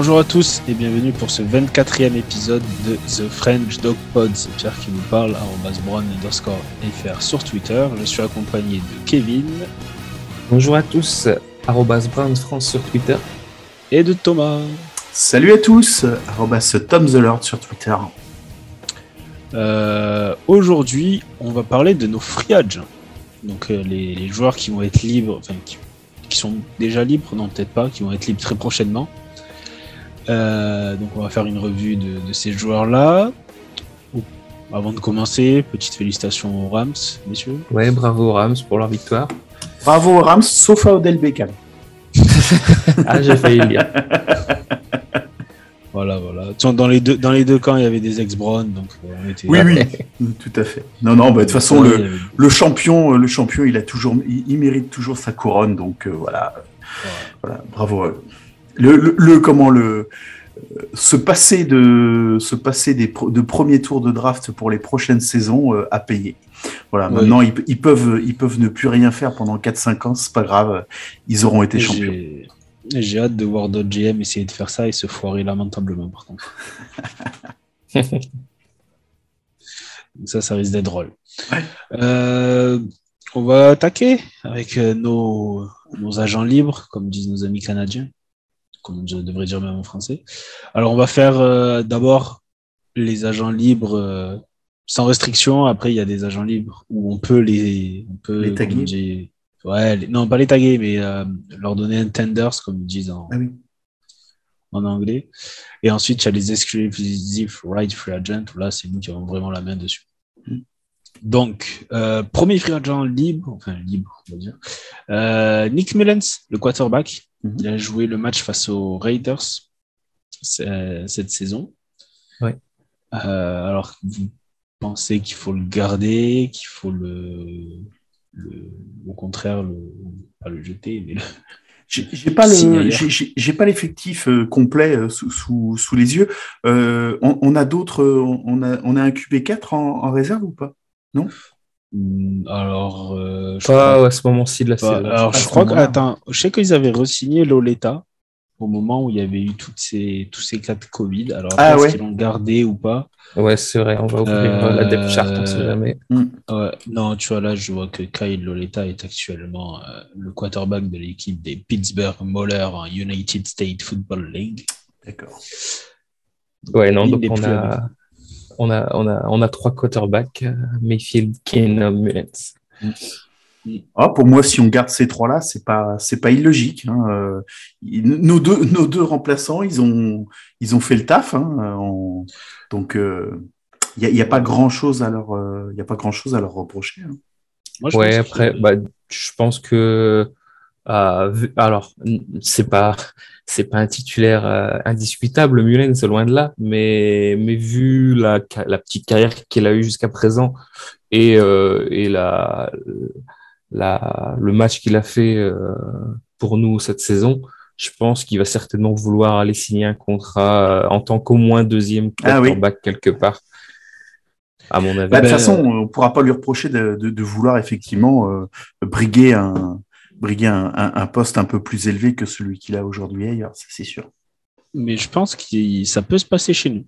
Bonjour à tous et bienvenue pour ce 24e épisode de The French Dog Pod. C'est Pierre qui nous parle, brown underscore FR sur Twitter. Je suis accompagné de Kevin. Bonjour à tous, Brown France sur Twitter. Et de Thomas. Salut à tous, Tom the Lord sur Twitter. Euh, aujourd'hui, on va parler de nos free agents. Donc euh, les, joueurs qui vont être libres, enfin qui, sont déjà libres, non peut-être pas, qui vont être libres très prochainement. Euh, donc on va faire une revue de, ces joueurs-là. Avant de commencer, petite félicitation aux Rams, messieurs. Ouais, bravo aux Rams pour leur victoire. Bravo aux Rams, sauf à Odell Beckham. ah, j'ai failli le dire. Voilà, voilà. Dans les deux, dans les deux camps, il y avait des ex-Brown, donc euh, on était. Oui, oui, tout à fait. Non, non, bah, de toute façon, le, champion, le champion, il a toujours, il, mérite toujours sa couronne, donc euh, voilà, voilà, bravo. Le, le, comment le se passer de se passer des de premiers tours de draft pour les prochaines saisons euh, à payer. Voilà, maintenant ils, ils, peuvent ils peuvent ne plus rien faire pendant 4-5 ans, c'est pas grave, ils auront été champions. J'ai hâte de voir d'autres GM essayer de faire ça et se foirer lamentablement, par contre. ça, ça risque d'être drôle. Euh, on va attaquer avec euh, nos, nos, agents libres, comme disent nos amis canadiens, comme je devrais dire même en français. Alors, on va faire euh, d'abord les agents libres sans restriction. Après, il y a des agents libres où on peut les, on peut, les taguer. Ouais, non, pas les taguer, mais euh, leur donner un tenders, comme ils disent en, ah en anglais. Et ensuite, il y a les exclusive right free agent, où là, c'est nous qui avons vraiment la main dessus. Hmm. Donc, euh, premier free agent libre, enfin libre, on va dire. Euh, Nick Mullens, le quarterback, hmm. il a joué le match face aux Raiders cette saison. Ouais. alors, vous pensez qu'il faut le garder, qu'il faut le au contraire, le, pas le jeter, mais J'ai pas le, j'ai pas l'effectif euh, complet euh, sous, sous, sous, les yeux. Euh, on, on, a d'autres, on a, on a un QB4 en, en réserve ou pas? Non? Alors, euh, pas à ce moment-ci de la saison. Alors, je crois que, attends, je sais qu'ils avaient re-signé Loleta au moment où il y avait eu toutes ces, tous ces cas de Covid. Alors, ah, est-ce qu'ils l'ont gardé ou pas? Ouais, c'est vrai, on va ouvrir euh, la depth chart, on sait jamais. Hmm. Non, tu vois, là, je vois que Kyle Loleta est actuellement euh, le quarterback de l'équipe des Pittsburgh Maulers en United States Football League. D'accord. Ouais, non, donc on a, on a, on, a, on a trois quarterbacks, euh, Mayfield, Kane, Mullens. Ah, pour moi, si on garde ces trois-là, c'est pas c'est pas illogique. Hein. Euh, nos deux nos deux remplaçants, ils ont ils ont fait le taf. Hein, donc il euh, n'y a, a, pas grand chose à leur il y a pas grand chose à leur reprocher. Hein. ouais, après, bah, je pense que euh, alors c'est pas c'est pas un titulaire indiscutable, Mullens, c'est loin de là, mais mais vu la la petite carrière qu'il a eue jusqu'à présent et et la la, le match qu'il a fait euh, pour nous cette saison, je pense qu'il va certainement vouloir aller signer un contrat euh, en tant qu'au moins deuxième ah quarterback quelque part. À mon avis. Bah, de toute façon, on ne pourra pas lui reprocher de, de, de vouloir effectivement euh, briguer, un, briguer un, un, poste un peu plus élevé que celui qu'il a aujourd'hui ailleurs, c'est sûr. Mais je pense que ça peut se passer chez nous.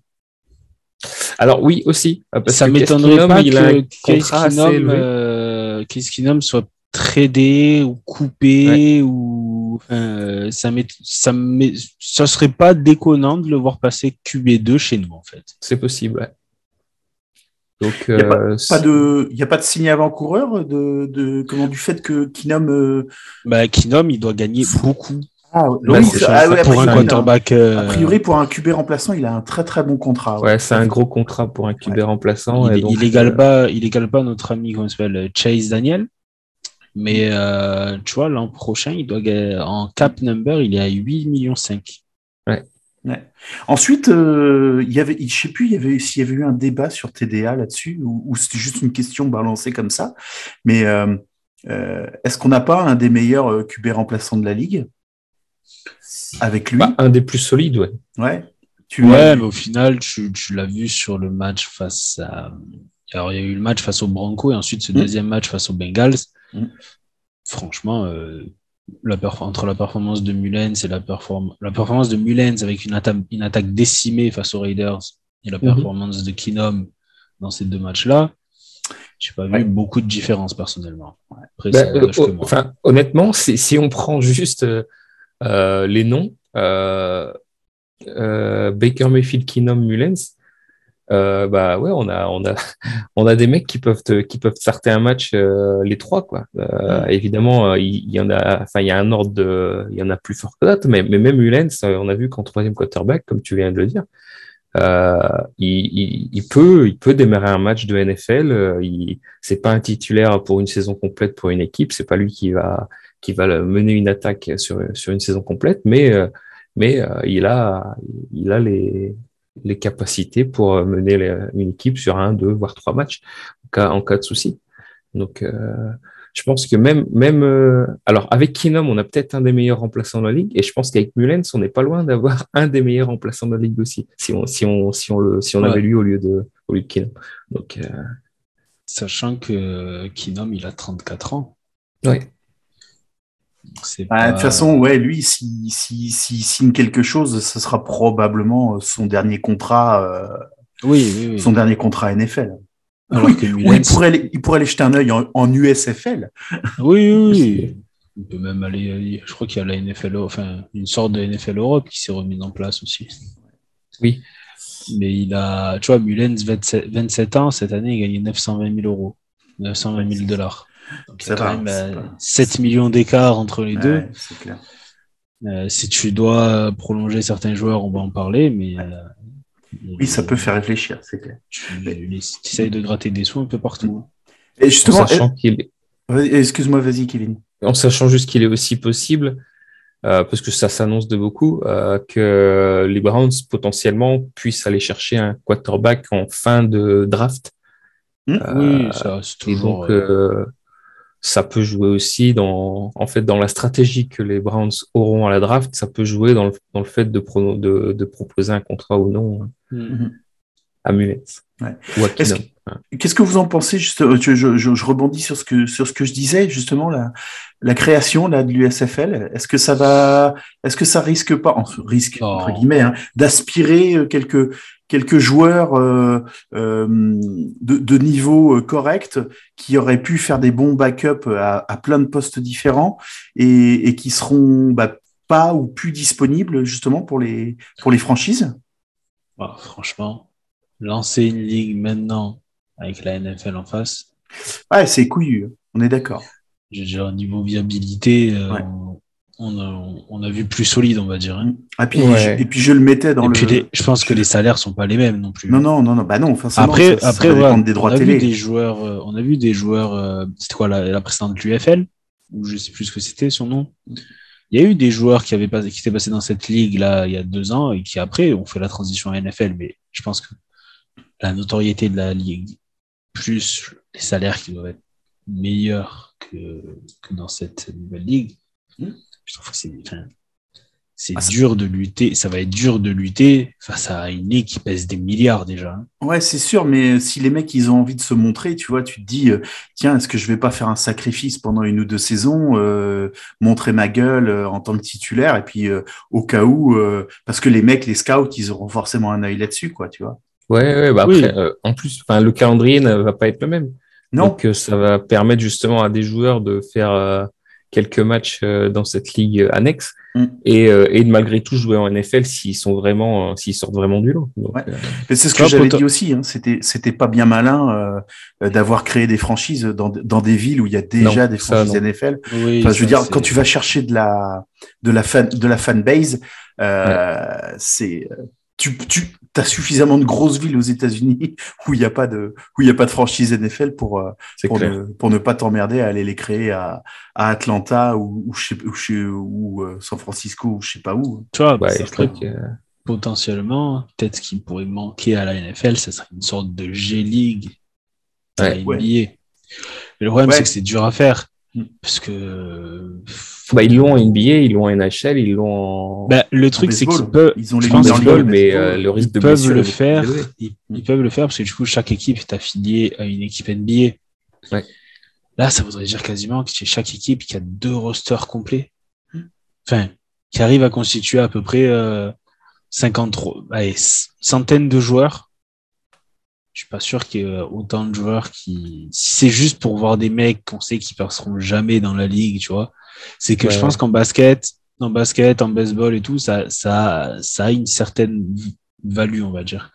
Alors oui aussi. Parce ça m'étonnerait pas que Case Keenum, euh, Keenum soit tradé ou coupé ou euh, ça ça ça serait pas déconnant de le voir passer QB2 chez nous en fait. C'est possible. Donc il n'y a, pas, euh, de il y a pas de signe avant-coureur de, de comment du fait que Keenum euh... bah Keenum il doit gagner beaucoup. Ah, oui, ah pour un quarterback. A priori, pour un QB remplaçant, il a un très très bon contrat. Ouais, c'est un gros contrat pour un QB remplaçant. Il, il égale pas, il égale pas notre ami comment s'appelle Chase Daniel. Mais euh, tu vois, l'an prochain, il doit en cap number, il est à 8 millions 5. Ouais. Ensuite, euh, il y avait, je sais plus, il y avait s'il y avait eu un débat sur TDA là-dessus ou, c'était juste une question balancée comme ça. Mais euh, est-ce qu'on n'a pas un des meilleurs QB remplaçants de la ligue? Avec lui? Bah, Un des plus solides, ouais. Ouais. Tu ouais, mais au final, tu, tu l'as vu sur le match face à. Alors, il y a eu le match face aux Broncos et ensuite ce mm. deuxième match face aux Bengals. Mm. Franchement, euh, la entre la performance de Mullens et la, la performance de Mullens avec une, une, attaque décimée face aux Raiders et la mhm. performance de Kinom dans ces deux matchs-là, j'ai pas vu beaucoup de différence personnellement. Après, bah, euh, enfin, honnêtement, si on prend juste euh, les noms, euh, Baker Mayfield, Kinom, Mullens, euh, bah ouais, on a, on a, on a des mecs qui peuvent, qui peuvent starter un match euh, les trois quoi. Euh, évidemment, il, y en a, enfin il y a un ordre de, il y en a plus fort que d'autres, mais, mais même Ulens, on a vu qu'en troisième quarterback, comme tu viens de le dire, il, il, peut, il peut démarrer un match de NFL. il, c'est pas un titulaire pour une saison complète pour une équipe, c'est pas lui qui va, qui va mener une attaque sur, sur une saison complète, mais mais il a, il a les les capacités pour euh, mener une équipe sur un, deux, voire trois matchs en cas, en cas de souci. Donc, euh, je pense que même, même euh, alors avec Kinom, on a peut-être un des meilleurs remplaçants de la ligue, et je pense qu'avec Mullens, on n'est pas loin d'avoir un des meilleurs remplaçants de la ligue aussi, si on, si on, si on le, si on avait lui au lieu de, au lieu de Kinom. Donc, sachant que Kinom, il a 34 ans. Oui. Bah, de toute façon, ouais, lui, s'il si, si, signe quelque chose, ce sera probablement euh, son dernier contrat. Euh, oui, Son dernier contrat NFL. oui, il, pourrait aller, il pourrait aller jeter un œil en, USFL. Oui, oui. Il peut même aller. Je crois qu'il y a la NFL, enfin, une sorte de NFL Europe qui s'est remise en place aussi. Oui. Mais il a, tu vois, Mullens, 27, 27 ans, cette année, il gagnait 920 000 euros, 920 000 dollars. Donc, il y a quand même 7 euh, millions d'écart entre les deux. Clair. Euh, si tu dois prolonger certains joueurs, on va en parler, mais. Euh, oui, ça peut faire réfléchir, c'est clair. Tu, essayes de gratter des sous un peu partout. Et justement, excuse-moi, vas-y, Kevin. En sachant juste qu'il est aussi possible, parce que ça s'annonce de beaucoup, que les Browns potentiellement puissent aller chercher un quarterback en fin de draft. Hmm. oui, ça, c'est toujours. Et donc, ça peut jouer aussi dans, en fait, dans la stratégie que les Browns auront à la draft, ça peut jouer dans le, dans le fait de, de, de, proposer un contrat ou non hein, mm-hmm. à Mullets. Ouais. Qu'est-ce que vous en pensez juste, euh, je, je, je, rebondis sur ce que sur ce que je disais justement la, la création là de l'USFL. Est-ce que ça va, est-ce que ça risque pas, entre, risque entre guillemets, hein, d'aspirer euh, quelques quelques joueurs euh, euh, de, de, niveau euh, correct qui auraient pu faire des bons backups à, à plein de postes différents et, et qui seront bah, pas ou plus disponibles justement pour les pour les franchises. Bah, franchement, lancer une ligue maintenant avec la NFL en face. Ouais, c'est couillu. On est d'accord. Déjà niveau viabilité. Euh, on a, vu plus solide, on va dire. Hein. Ah, puis, et puis je le mettais dans le. je pense que les salaires sont pas les mêmes non plus. Non, non, non, non, bah non. après, après, des droits on a vu des joueurs. Euh, on a vu des joueurs. Euh, c'était quoi la, précédente l'UFL ou je sais plus ce que c'était son nom. Il y a eu des joueurs qui avaient pas, qui étaient passés dans cette ligue là il y a deux ans et qui après ont fait la transition à NFL. Mais je pense que la notoriété de la ligue plus les salaires qui doivent être meilleurs que, que dans cette nouvelle ligue. Hmm je c'est c'est ah, dur de lutter, ça va être dur de lutter face à une ligue qui pèse des milliards déjà. Hein. Ouais, c'est sûr, mais si les mecs ils ont envie de se montrer, tu vois, tu te dis, euh, tiens, est-ce que je vais pas faire un sacrifice pendant une ou deux saisons, euh, montrer ma gueule euh, en tant que titulaire, et puis au cas où, parce que les mecs, les scouts, ils auront forcément un œil là-dessus, quoi, tu vois. Ouais, ouais bah après, en plus, le calendrier ne va pas être le même. Non. Donc ça va permettre justement à des joueurs de faire quelques matchs euh, dans cette ligue annexe mm. et, euh, et malgré tout jouer en NFL s'ils sont vraiment euh, s'ils sortent vraiment du lot. C'est ce que j'avais dit aussi. Hein. C'était c'était pas bien malin d'avoir créé des franchises dans, dans des villes où il y a déjà des franchises NFL. enfin, je veux dire quand tu vas chercher de la de la fan de la fanbase, c'est tu, tu as suffisamment de grosses villes aux États-Unis où il n'y a pas de où il y a pas de franchise NFL pour euh, pour ne, pour, ne, pas t'emmerder à aller les créer à, à Atlanta ou ou, chez, ou, euh, San Francisco ou je sais pas où. Tu vois, bah, potentiellement peut-être ce qui pourrait manquer à la NFL, ce serait une sorte de G-League à NBA. Mais le problème c'est que c'est dur à faire. Mm. Parce que. Bah, ils l'ont en NBA, ils l'ont en NHL, ils l'ont en. Bah, le truc, c'est qu'ils peuvent. Ils ont les baseball, mais euh, le risque ils peuvent le faire. Ils, peuvent le faire parce que du coup, chaque équipe est affiliée à une équipe NBA. Ouais. Là, ça voudrait dire quasiment que chez chaque équipe, y a deux rosters complets. enfin, qui arrive à constituer à peu près 53, allez, centaines de joueurs. Je suis pas sûr qu'il y ait autant de joueurs qui, si c'est juste pour voir des mecs qu'on sait qui passeront jamais dans la ligue, tu vois. C'est que je pense qu'en basket, en basket, en baseball et tout, ça, ça, ça a une certaine value, on va dire.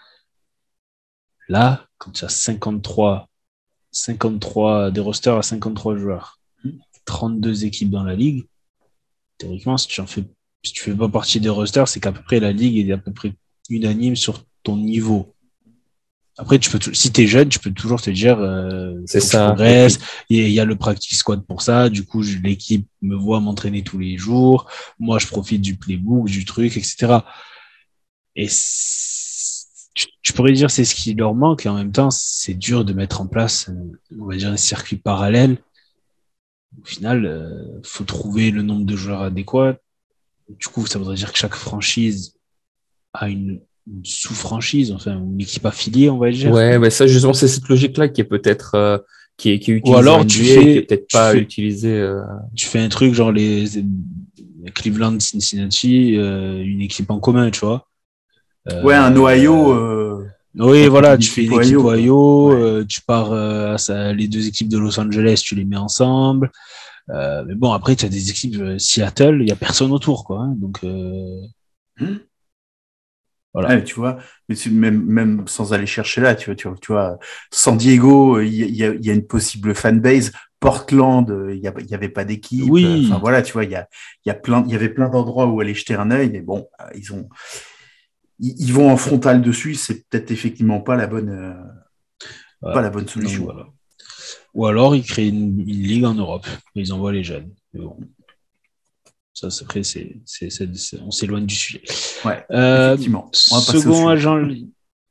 Là, quand tu as 53, 53, des rosters à 53 joueurs, 32 équipes dans la ligue, théoriquement, si tu en fais, si tu fais pas partie des rosters, c'est qu'à peu près la ligue est à peu près unanime sur ton niveau. Après, tu peux si tu es jeune, tu peux toujours te dire euh, c'est ça. Il y a le practice squad pour ça. Du coup, l'équipe me voit m'entraîner tous les jours. Moi, je profite du playbook, du truc, etc. Et tu, pourrais dire c'est ce qui leur manque et en même temps, c'est dur de mettre en place, on va dire, un circuit parallèle. Au final, euh, faut trouver le nombre de joueurs adéquats. Du coup, ça voudrait dire que chaque franchise a une sous-franchise, enfin une équipe affiliée, on va dire. Ouais, mais ça justement, c'est cette logique-là qui est peut-être euh, qui, est, qui est utilisée. Ou alors tu fais, peut-être pas utilisée. Euh. Tu fais un truc genre les, Cleveland, Cincinnati, euh, une équipe en commun, tu vois. ouais, un Ohio. Oui, voilà, tu fais une équipe Ohio, tu pars ça, les deux équipes de Los Angeles, tu les mets ensemble. mais bon, après, tu as des équipes Seattle, il y a personne autour, quoi. Hein, donc. Hmm tu vois, mais même, même sans aller chercher là, tu vois, tu vois, tu vois San Diego, il y, a, y a une possible fanbase. Portland, il n'y avait pas d'équipe. Oui. Enfin voilà, tu vois, il y a, y a plein, il y avait plein d'endroits où aller jeter un œil, mais bon, ils ont, ils, vont en frontal dessus. C'est peut-être effectivement pas la bonne, euh, pas la bonne solution. Ou alors ils créent une, ligue en Europe, ils envoient les jeunes. Bon. Ça, après, c'est, on s'éloigne du sujet. Ouais, euh, effectivement. second, agent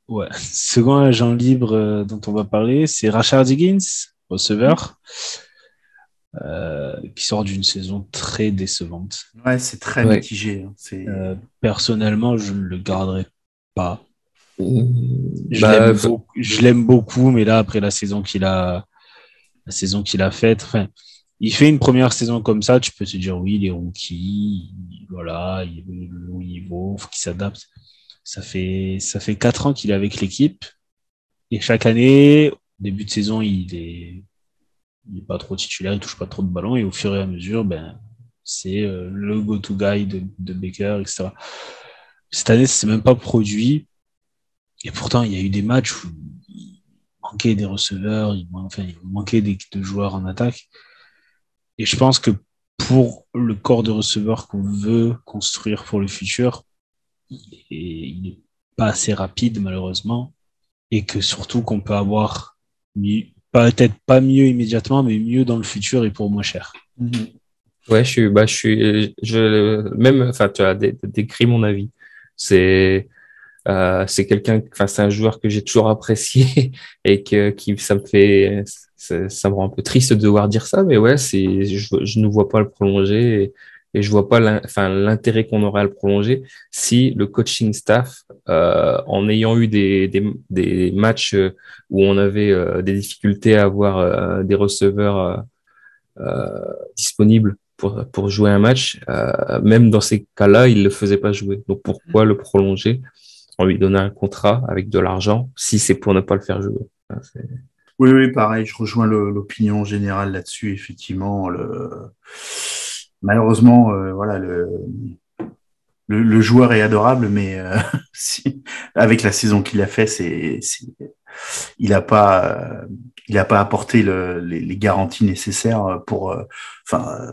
ouais. second agent libre euh, dont on va parler, c'est Rachard Higgins, receveur, euh, qui sort d'une saison très décevante. Ouais, c'est très mitigé. Hein. personnellement, je ne le garderai pas. Je, bah, l'aime beaucoup, je l'aime beaucoup, mais là, après la saison qu'il a, la saison qu'il a faite, enfin, il fait une première saison comme ça, tu peux te dire oui, il est rookie, voilà, il est au niveau, faut qu'il s'adapte. Ça fait ça fait quatre ans qu'il est avec l'équipe et chaque année, début de saison, il est il est pas trop titulaire, il touche pas trop de ballons et au fur et à mesure, ben c'est euh, le go-to guy de, de, Baker, etc. Cette année, c'est même pas produit et pourtant il y a eu des matchs où il manquait des receveurs, il, enfin, il manquait des, de joueurs en attaque. Et je pense que pour le corps de receveur qu'on veut construire pour le futur, il n'est pas assez rapide malheureusement, et que surtout qu'on peut avoir peut-être pas mieux immédiatement, mais mieux dans le futur et pour moins cher. Mm-hmm. Ouais, je suis, bah, je suis, je, même, enfin, tu as décrit mon avis. C'est, euh, c'est quelqu'un, enfin, c'est un joueur que j'ai toujours apprécié et que, qui, ça me fait, ça me rend un peu triste de devoir dire ça, mais ouais, c'est, je, ne vois pas le prolonger et, je vois pas l'intérêt qu'on aurait à le prolonger si le coaching staff, euh, en ayant eu des, matchs où on avait euh, des difficultés à avoir euh, des receveurs disponibles pour jouer un match, même dans ces cas-là, il ne le faisait pas jouer. Donc pourquoi le prolonger en lui donnant un contrat avec de l'argent si c'est pour ne pas le faire jouer? Oui, oui, pareil, je rejoins l'opinion générale là-dessus, effectivement. Le... Malheureusement, euh, voilà, le... Le, joueur est adorable, mais euh, avec la saison qu'il a fait, c'est, il n'a pas, il a pas apporté le, les, garanties nécessaires pour, enfin,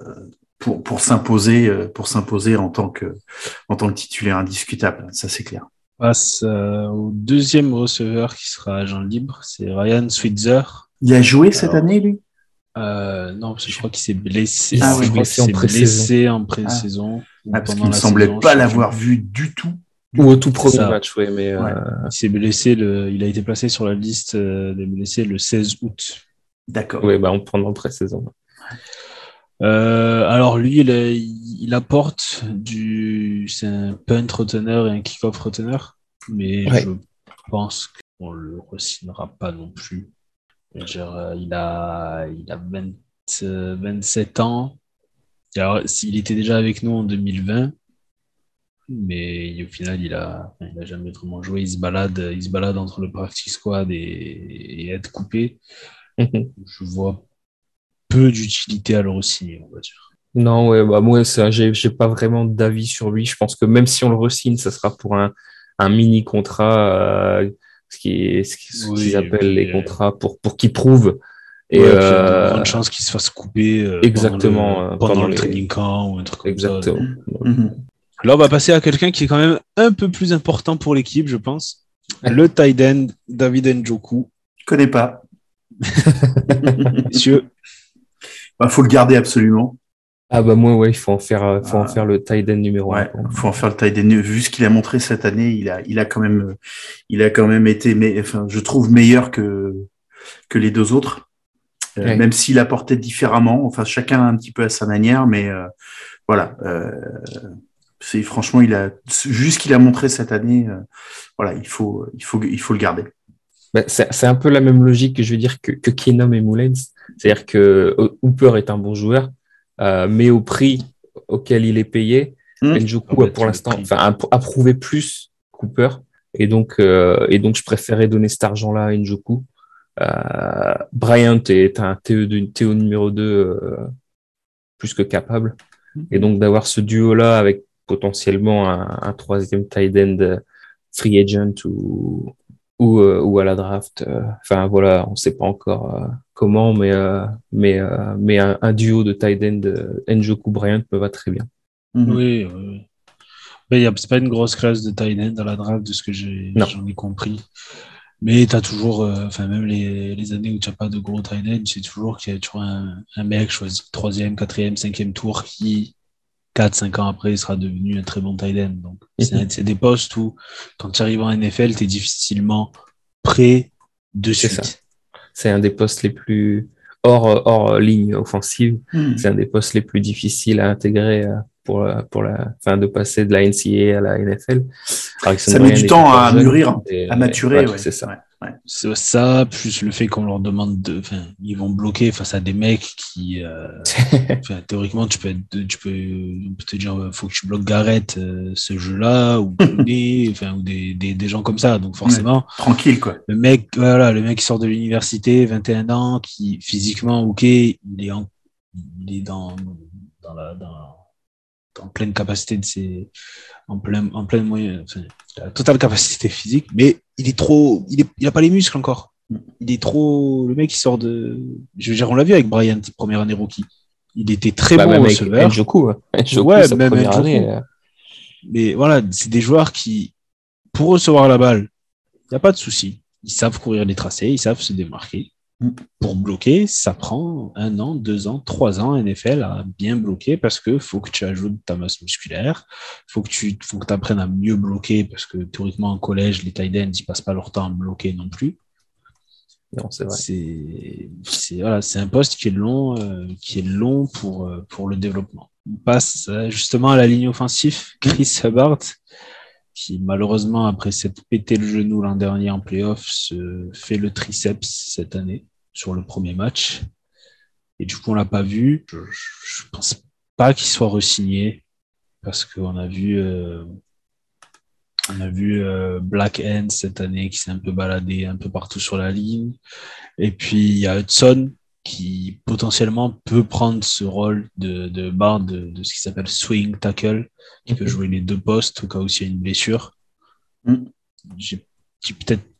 pour, pour s'imposer, pour s'imposer en tant que, en tant que titulaire indiscutable. Ça, c'est clair passe euh, au deuxième receveur qui sera agent libre, c'est Ryan Switzer. Il a joué cette année, lui? euh, Non, parce que je crois qu'il s'est blessé. Ah, oui, blessé, en blessé en pré-saison. Ah. parce qu'il ne semblait pas l'avoir vu du tout. Ou au tout premier match, oui. Mais euh, Il s'est blessé, le... il a été placé sur la liste des blessés le 16 août. D'accord. Oui, bah, on prend en pré-saison. Euh, alors lui, il, apporte du, c'est un punt reteneur et un kick-off reteneur, mais je pense qu'on le re pas non plus. Euh, il a, il a 27 ans. il était déjà avec nous en 2020, mais au final, il a, il a jamais vraiment joué. Il se balade, il se balade entre le practice squad et, et être coupé. Je vois peu d'utilité à le re-signer, on va dire. Non, ouais, bah moi, j'ai, j'ai pas vraiment d'avis sur lui. Je pense que même si on le re-signe, ça sera pour un, un mini contrat, euh, ce qui est, ce qu'ils appellent les contrats pour, pour qu'il prouve. Et ouais, euh, il y a de grandes chances qu'il se fasse couper euh, exactement, pendant le, pendant le training camp ou un truc exactement. comme ça. Là, on va passer à quelqu'un qui est quand même un peu plus important pour l'équipe, je pense. Le tight end, David Njoku. Je connais pas. Messieurs. Bah, faut le garder absolument. Ah bah moi ouais, il faut en faire, faut en faire le tight end numéro ouais, Il faut en faire le tight end. Vu ce qu'il a montré cette année, il a, il a quand même, il a quand même été, mais, enfin, je trouve meilleur que que les deux autres. Euh, même s'il apportait différemment, enfin chacun un petit peu à sa manière, mais euh, voilà. Euh, c'est franchement, il a juste ce qu'il a montré cette année. Euh, voilà, il faut, il faut, il faut le garder. Ben, c'est un peu la même logique que je veux dire que, que Keenum et Mullens. C'est-à-dire que Hooper est un bon joueur, euh, mais au prix auquel il est payé, mmh. Njoku a pour l'instant, enfin, a, prouvé plus Cooper. Et donc, euh, et donc, je préférais donner cet argent-là à Njoku. Euh, Bryant est un TE, de, TE numéro 2 euh, plus que capable. Et donc, d'avoir ce duo-là avec potentiellement un, un troisième tight end euh, free agent ou, ou, euh, ou à la draft. Enfin, voilà, on ne sait pas encore comment, mais, mais, mais un, un, duo de tight end Njoku Bryant me va très bien. Mm-hmm. Oui, oui. Mais c'est pas une grosse classe de tight end à la draft, de ce que j'en ai, ai, compris. Mais tu as toujours, euh, enfin, même les, les, années où tu n'as pas de gros tight end, c'est toujours qu'il y a toujours un, un, mec choisi troisième, quatrième, cinquième tour qui, 4-5 ans après, sera devenu un très bon tight end. Donc, c'est des postes où, quand tu arrives en NFL, tu es difficilement prêt de suite. C'est un des postes les plus hors, hors ligne offensive. Hmm. C'est un des postes les plus difficiles à intégrer euh, pour, pour la fin de passer de la NCAA à la NFL. ça met du temps à mûrir, à maturer. Ouais, c'est ça. Ouais. C'est ça, plus le fait qu'on leur demande de, enfin, ils vont bloquer face à des mecs qui, euh, théoriquement, tu peux, être, tu peux, on peut te dire, faut que tu bloques Garrett euh, ce jeu-là ou enfin, ou des, des, des, gens comme ça. Donc forcément, tranquille quoi. Le mec, voilà, le mec qui sort de l'université, 21 ans, qui physiquement, ok, il est, en, il est dans, dans la, dans en pleine capacité de ses, en plein, en pleine moyen, enfin, la totale capacité physique, mais il est trop, il, est, il a pas les muscles encore. Il est trop, le mec il sort de, je veux dire, on l'a vu avec Brian, première année rookie. Il était très bah, bon même receveur. Njoku, hein. Njoku, ouais, même. Année, euh... Mais voilà, c'est des joueurs qui, pour recevoir la balle, il n'y a pas de souci. Ils savent courir les tracés, ils savent se démarquer. Pour bloquer, ça prend un an, deux ans, trois ans NFL à bien bloquer parce que faut que tu ajoutes ta masse musculaire, faut que tu faut que apprennes à mieux bloquer parce que théoriquement en collège, les tight ends, ils passent pas leur temps à bloquer non plus. Non, c'est vrai. C'est voilà, c'est un poste qui est long, euh, qui est long pour euh, pour le développement. On passe euh, justement à la ligne offensive, Chris Hubbard, qui malheureusement après s'être pété le genou l'an dernier en playoff se fait le triceps cette année sur le premier match. Et du coup, on l'a pas vu. Je, je pense pas qu'il soit resigné parce qu'on a vu, euh, on a vu euh, Black End cette année qui s'est un peu baladé un peu partout sur la ligne. Et puis il y a Hudson qui potentiellement peut prendre ce rôle de, de barre de, de ce qui s'appelle swing tackle, qui peut jouer les deux postes au cas où il y a une blessure. Mm. J'ai peut-être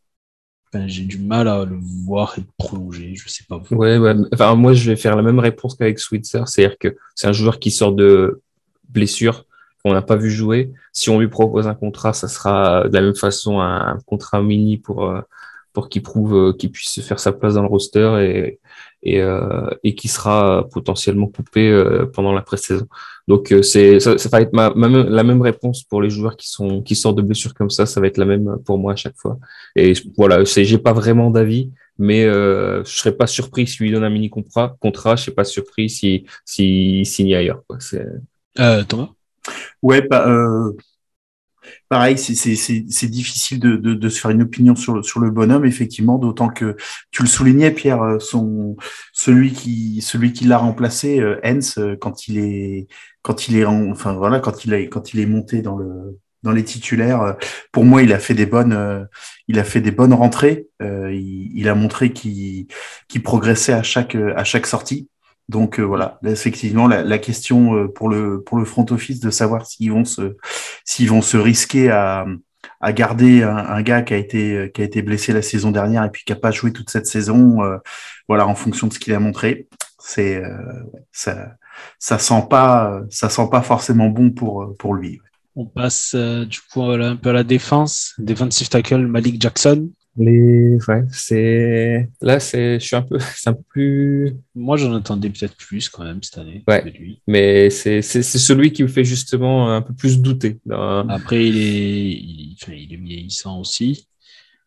Enfin, j'ai du mal à le voir être prolongé, je sais pas. Ouais, ouais, enfin, moi, je vais faire la même réponse qu'avec Switzer, c'est-à-dire que c'est un joueur qui sort de blessure, qu'on n'a pas vu jouer. Si on lui propose un contrat, ça sera de la même façon un, contrat mini pour, euh, pour qu'il prouve euh, qu'il puisse faire sa place dans le roster et, et, euh, et qui sera potentiellement coupé euh, pendant la pré-saison. Donc euh, c'est ça, ça, va être ma, ma, la même réponse pour les joueurs qui sont qui sortent de blessures comme ça, ça va être la même pour moi à chaque fois. Et voilà, c'est j'ai pas vraiment d'avis, mais euh, je serais pas surpris s'il lui donne un mini contrat. Contrat, je serais pas surpris si si signe ailleurs. Quoi. Euh, Thomas? Ouais, bah, euh, Pareil, c'est difficile de, de, se faire une opinion sur le, sur le bonhomme, effectivement, d'autant que tu le soulignais, Pierre, euh, son, celui qui, celui qui l'a remplacé, euh, Hens, euh, quand il est, quand il est, enfin voilà, quand il est, quand il est monté dans le, dans les titulaires, pour moi, il a fait des bonnes, il a fait des bonnes rentrées. il, il, a montré qu'il, qu'il progressait à chaque, à chaque sortie. Donc euh, voilà, effectivement, la, question euh, pour le pour le front office de savoir s'ils vont se vont se risquer à, à garder un, gars qui a été qui a été blessé la saison dernière et puis qui a pas joué toute cette saison, euh, voilà, en fonction de ce qu'il a montré, c'est ça ça sent pas ça sent pas forcément bon pour pour lui. On passe du coup un peu à la défense, defensive tackle Malik Jackson. Les, ouais, c'est, là, c'est, je suis un peu, c'est un peu plus. Moi, j'en attendais peut-être plus quand même cette année. Ouais. Lui. Mais c'est, c'est, c'est celui qui me fait justement un peu plus douter. Après, il est, il, enfin, il est vieillissant aussi.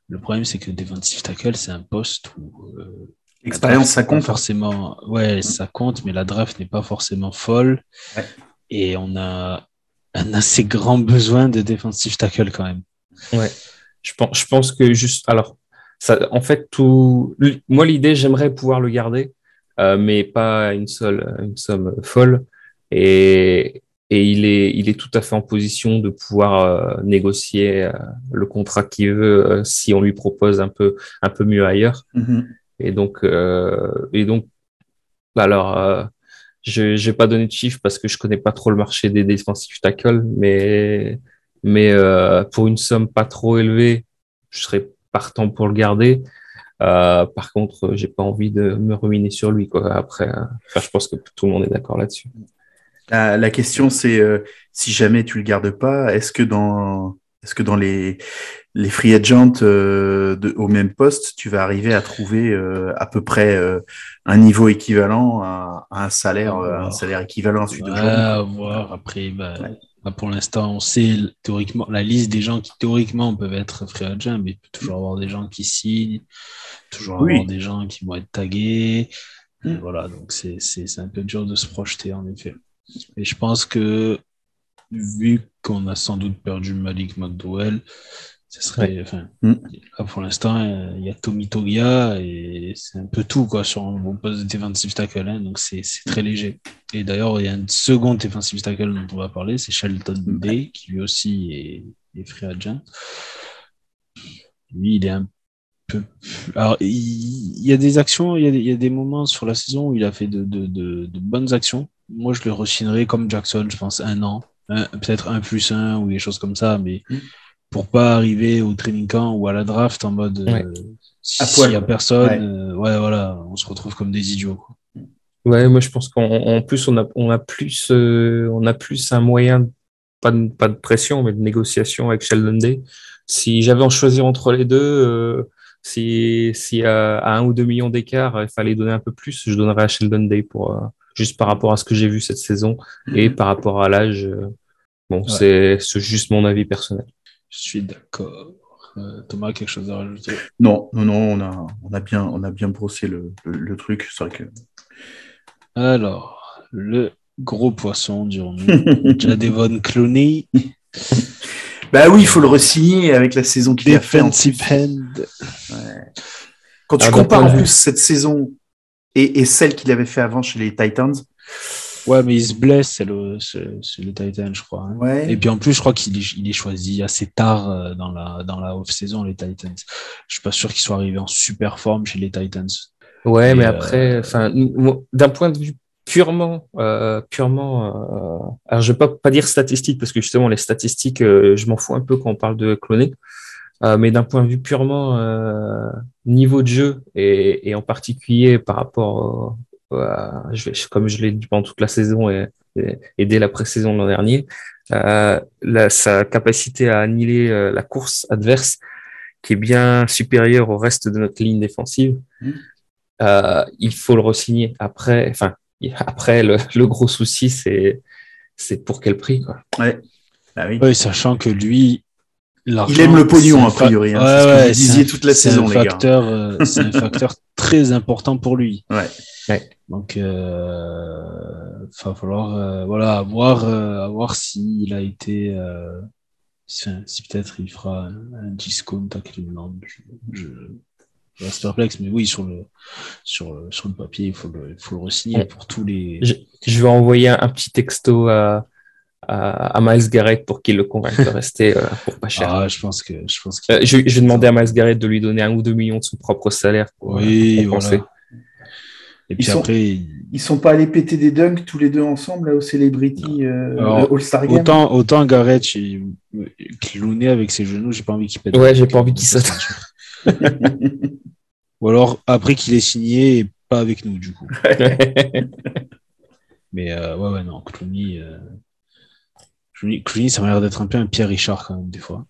Le problème, c'est que defensive tackle, c'est un poste où. Euh, L'expérience, ça compte. Forcément, ouais, ça compte, mais la draft n'est pas forcément folle. Ouais. Et on a un assez grand besoin de defensive tackle quand même. Ouais. Je pense, je pense que juste, alors, ça, en fait, tout, moi, l'idée, j'aimerais pouvoir le garder, euh, mais pas une seule, une somme folle. Et, et il est, il est tout à fait en position de pouvoir euh, négocier euh, le contrat qu'il veut si on lui propose un peu, un peu mieux ailleurs. Mm-hmm. Et donc, et donc, alors, je n'ai pas donné de chiffres parce que je connais pas trop le marché des defensive tackles, mais mais euh, pour une somme pas trop élevée, je serais partant pour le garder. Euh, par contre, j'ai pas envie de me ruminer sur lui. Quoi. Après, euh, je pense que tout le monde est d'accord là-dessus. La, question, c'est si jamais tu le gardes pas, est-ce que dans est-ce que dans les, les free agents de, au même poste, tu vas arriver à trouver à peu près un niveau équivalent à, un salaire, un salaire équivalent à celui de voir après. Bah, bah, pour l'instant, on sait théoriquement la liste des gens qui théoriquement peuvent être free agent, mais il peut toujours avoir des gens qui signent, toujours avoir des gens qui vont être tagués. Mm. Voilà, donc c'est un peu dur de se projeter en effet. Et je pense que vu qu'on a sans doute perdu Malik McDowell, ce serait, enfin, mm. là pour l'instant, il y a Tommy Togia et c'est un peu tout quoi sur bon poste de defensive tackle, hein, donc c'est très léger. Et d'ailleurs, il y a un second defensive tackle dont on va parler, c'est Shelton Bay, qui lui aussi est, est free agent. Lui, il est un peu. Alors, il, y a des actions, il y a des, il y a des, moments sur la saison où il a fait de, de, de, de bonnes actions. Moi, je le rechinerai comme Jackson, je pense, un an, peut-être un plus un ou des choses comme ça, mais. Mm pour pas arriver au training camp ou à la draft en mode euh, s'il n'y a personne, euh, ouais. voilà, on se retrouve comme des idiots. Quoi. Ouais, moi je pense qu'en plus on a, on a plus euh, on a plus un moyen pas de, pas de pression mais de négociation avec Sheldon Day. Si j'avais en choisir entre les deux, si, si à, un ou deux millions d'écart il fallait donner un peu plus, je donnerais à Sheldon Day pour juste par rapport à ce que j'ai vu cette saison et mhm. par rapport à l'âge. bon, c'est juste mon avis personnel. Je suis d'accord. Euh, Thomas, quelque chose à rajouter? Non, non, non, on a, on a, bien, on a bien brossé le, le, truc. C'est vrai que. Alors, le gros poisson, dirons-nous. Jadevon Clooney. bah oui, il faut le re-signer avec la saison qu'il a fait. En Quand tu compares en plus cette saison et, et celle qu'il avait fait avant chez les Titans, Ouais, mais il se blesse, c'est le, le Titan, je crois. Hein. Ouais. Et puis en plus, je crois qu'il est, il est choisi assez tard euh, dans la, dans la off-saison, les Titans. Je suis pas sûr qu'il soit arrivé en super forme chez les Titans. Ouais, mais après, euh, enfin, d'un point de vue purement, euh, purement, euh, alors je vais pas, pas dire statistiques parce que justement les statistiques, euh, je m'en fous un peu quand on parle de cloner. mais d'un point de vue purement niveau de jeu et, et, en particulier par rapport je vais, comme je l'ai dit pendant toute la saison et, et, dès la pré-saison l'an dernier, euh, sa capacité à annihiler euh, la course adverse, qui est bien supérieure au reste de notre ligne défensive, mmh. Euh, il faut le resigner. Après, enfin, après le, le gros souci, c'est c'est pour quel prix, quoi. Ouais. Bah oui. sachant que lui, il aime le pognon, a priori. Hein, ouais, ouais, vous disiez toute la saison, les facteur, euh, c'est un facteur très important pour lui. Ouais. ouais. Donc, euh, va falloir, euh, voilà, voir, euh, voir s'il a été, euh, si, peut-être il fera un, discount à Cleveland. Je, je, reste perplexe, mais oui, sur le, sur, sur le papier, il faut le, il faut le re-signer pour tous les. Je, vais envoyer un, petit texto à, à, Miles Garrett pour qu'il le convainque de rester euh, pour pas cher. Ah, je pense que je pense euh, je, vais demander à Miles Garrett de lui donner un ou deux millions de son propre salaire. Pour, oui, voilà. Et puis ils après, sont, ils sont pas allés péter des dunks tous les deux ensemble là au Celebrity euh, All-Star Game. Autant, autant Garrett clouné avec ses genoux, j'ai pas envie qu'il pète. Ouais, j'ai pas envie qu'il saute. Ou alors après qu'il ait signé et pas avec nous du coup. Mais euh, ouais, ouais, non, Clooney, euh... Clooney, ça m'a l'air d'être un peu un Pierre Richard quand même des fois.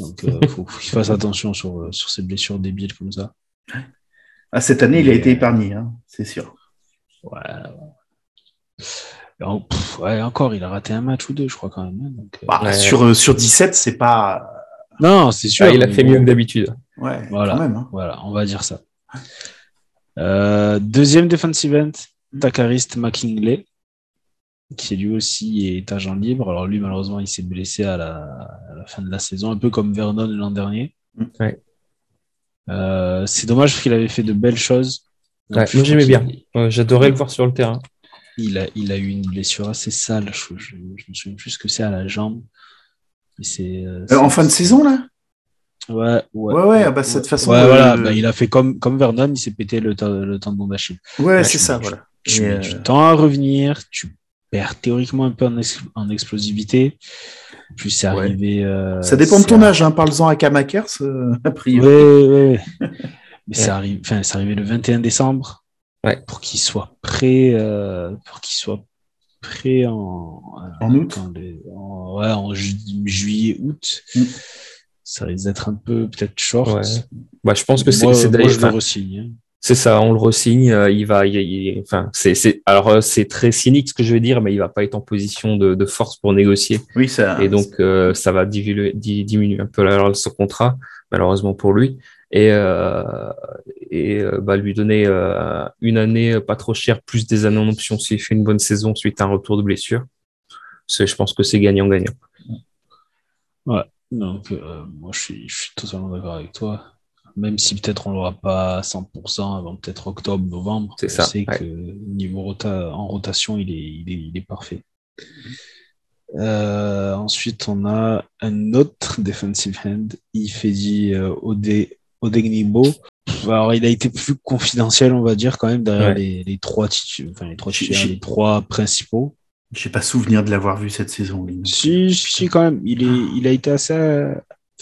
Donc euh, faut, faut qu'il fasse attention sur, sur ses blessures débiles comme ça. Ah, cette année, il a été épargné, hein, c'est sûr. Ouais. ouais. encore, il a raté un match ou deux, je crois, quand même. Hein, donc, euh, bah, sur, euh, sur 17, c'est pas. Non, c'est sûr. Ah, il a fait mieux que d'habitude. Ouais, voilà, même, hein. voilà, on va dire ça. Euh, deuxième defensive end, Takarist McKinley, qui lui aussi est agent libre. Alors lui, malheureusement, il s'est blessé à la, à la, fin de la saison, un peu comme Vernon l'an dernier. Ouais. Euh, c'est dommage parce qu'il avait fait de belles choses. moi j'aimais bien. J'adorais le voir sur le terrain. Il a, il a eu une blessure assez sale. Je, je, me souviens plus ce que c'est à la jambe. C'est, euh, euh, en fin de saison là? Ouais, ouais. Ouais, ouais, bah, cette façon. Ouais, voilà, bah, il a fait comme, comme Vernon, il s'est pété le, le tendon d'Achille. Ouais, c'est ça, voilà. Tu, mets du temps à revenir, tu perds théoriquement un peu en, en explosivité. Puis c'est arrivé. Euh, ça dépend de ton âge, hein. parle-en à Kamakers, euh, a priori. Oui, oui. Mais c'est arrivé, enfin, c'est arrivé le 21 décembre. Ouais. Pour qu'il soit prêt, euh, pour qu'il soit prêt en, en août. En, ouais, en juillet, août. Mm. Ça risque d'être un peu peut-être short. Ouais. Bah, je pense que c'est, d'ailleurs. je le re-signe. Hein. C'est ça, on le resigne. Euh, il va, il, enfin, c'est, c'est, alors euh, c'est très cynique ce que je vais dire, mais il va pas être en position de, de force pour négocier. Oui, ça. Et donc, euh, ça va diminuer, diminuer un peu la, son contrat, malheureusement pour lui, et et bah, lui donner une année pas trop chère, plus des années en option s'il fait une bonne saison suite à un retour de blessure. Je pense que c'est gagnant-gagnant. Ouais. Donc, moi, je suis, je suis totalement d'accord avec toi même si peut-être on l'aura pas à 100% avant peut-être octobre, novembre. C'est ça. Que niveau rota en rotation, il est, il est, il est parfait. Euh, ensuite, on a un autre defensive hand, Ifedi euh, Ode, Odegnibo. Alors, il a été plus confidentiel, on va dire, quand même, derrière les, les, trois enfin, les trois les trois principaux. J'ai pas souvenir de l'avoir vu cette saison. Si, si, quand même. Il, est, il a été assez,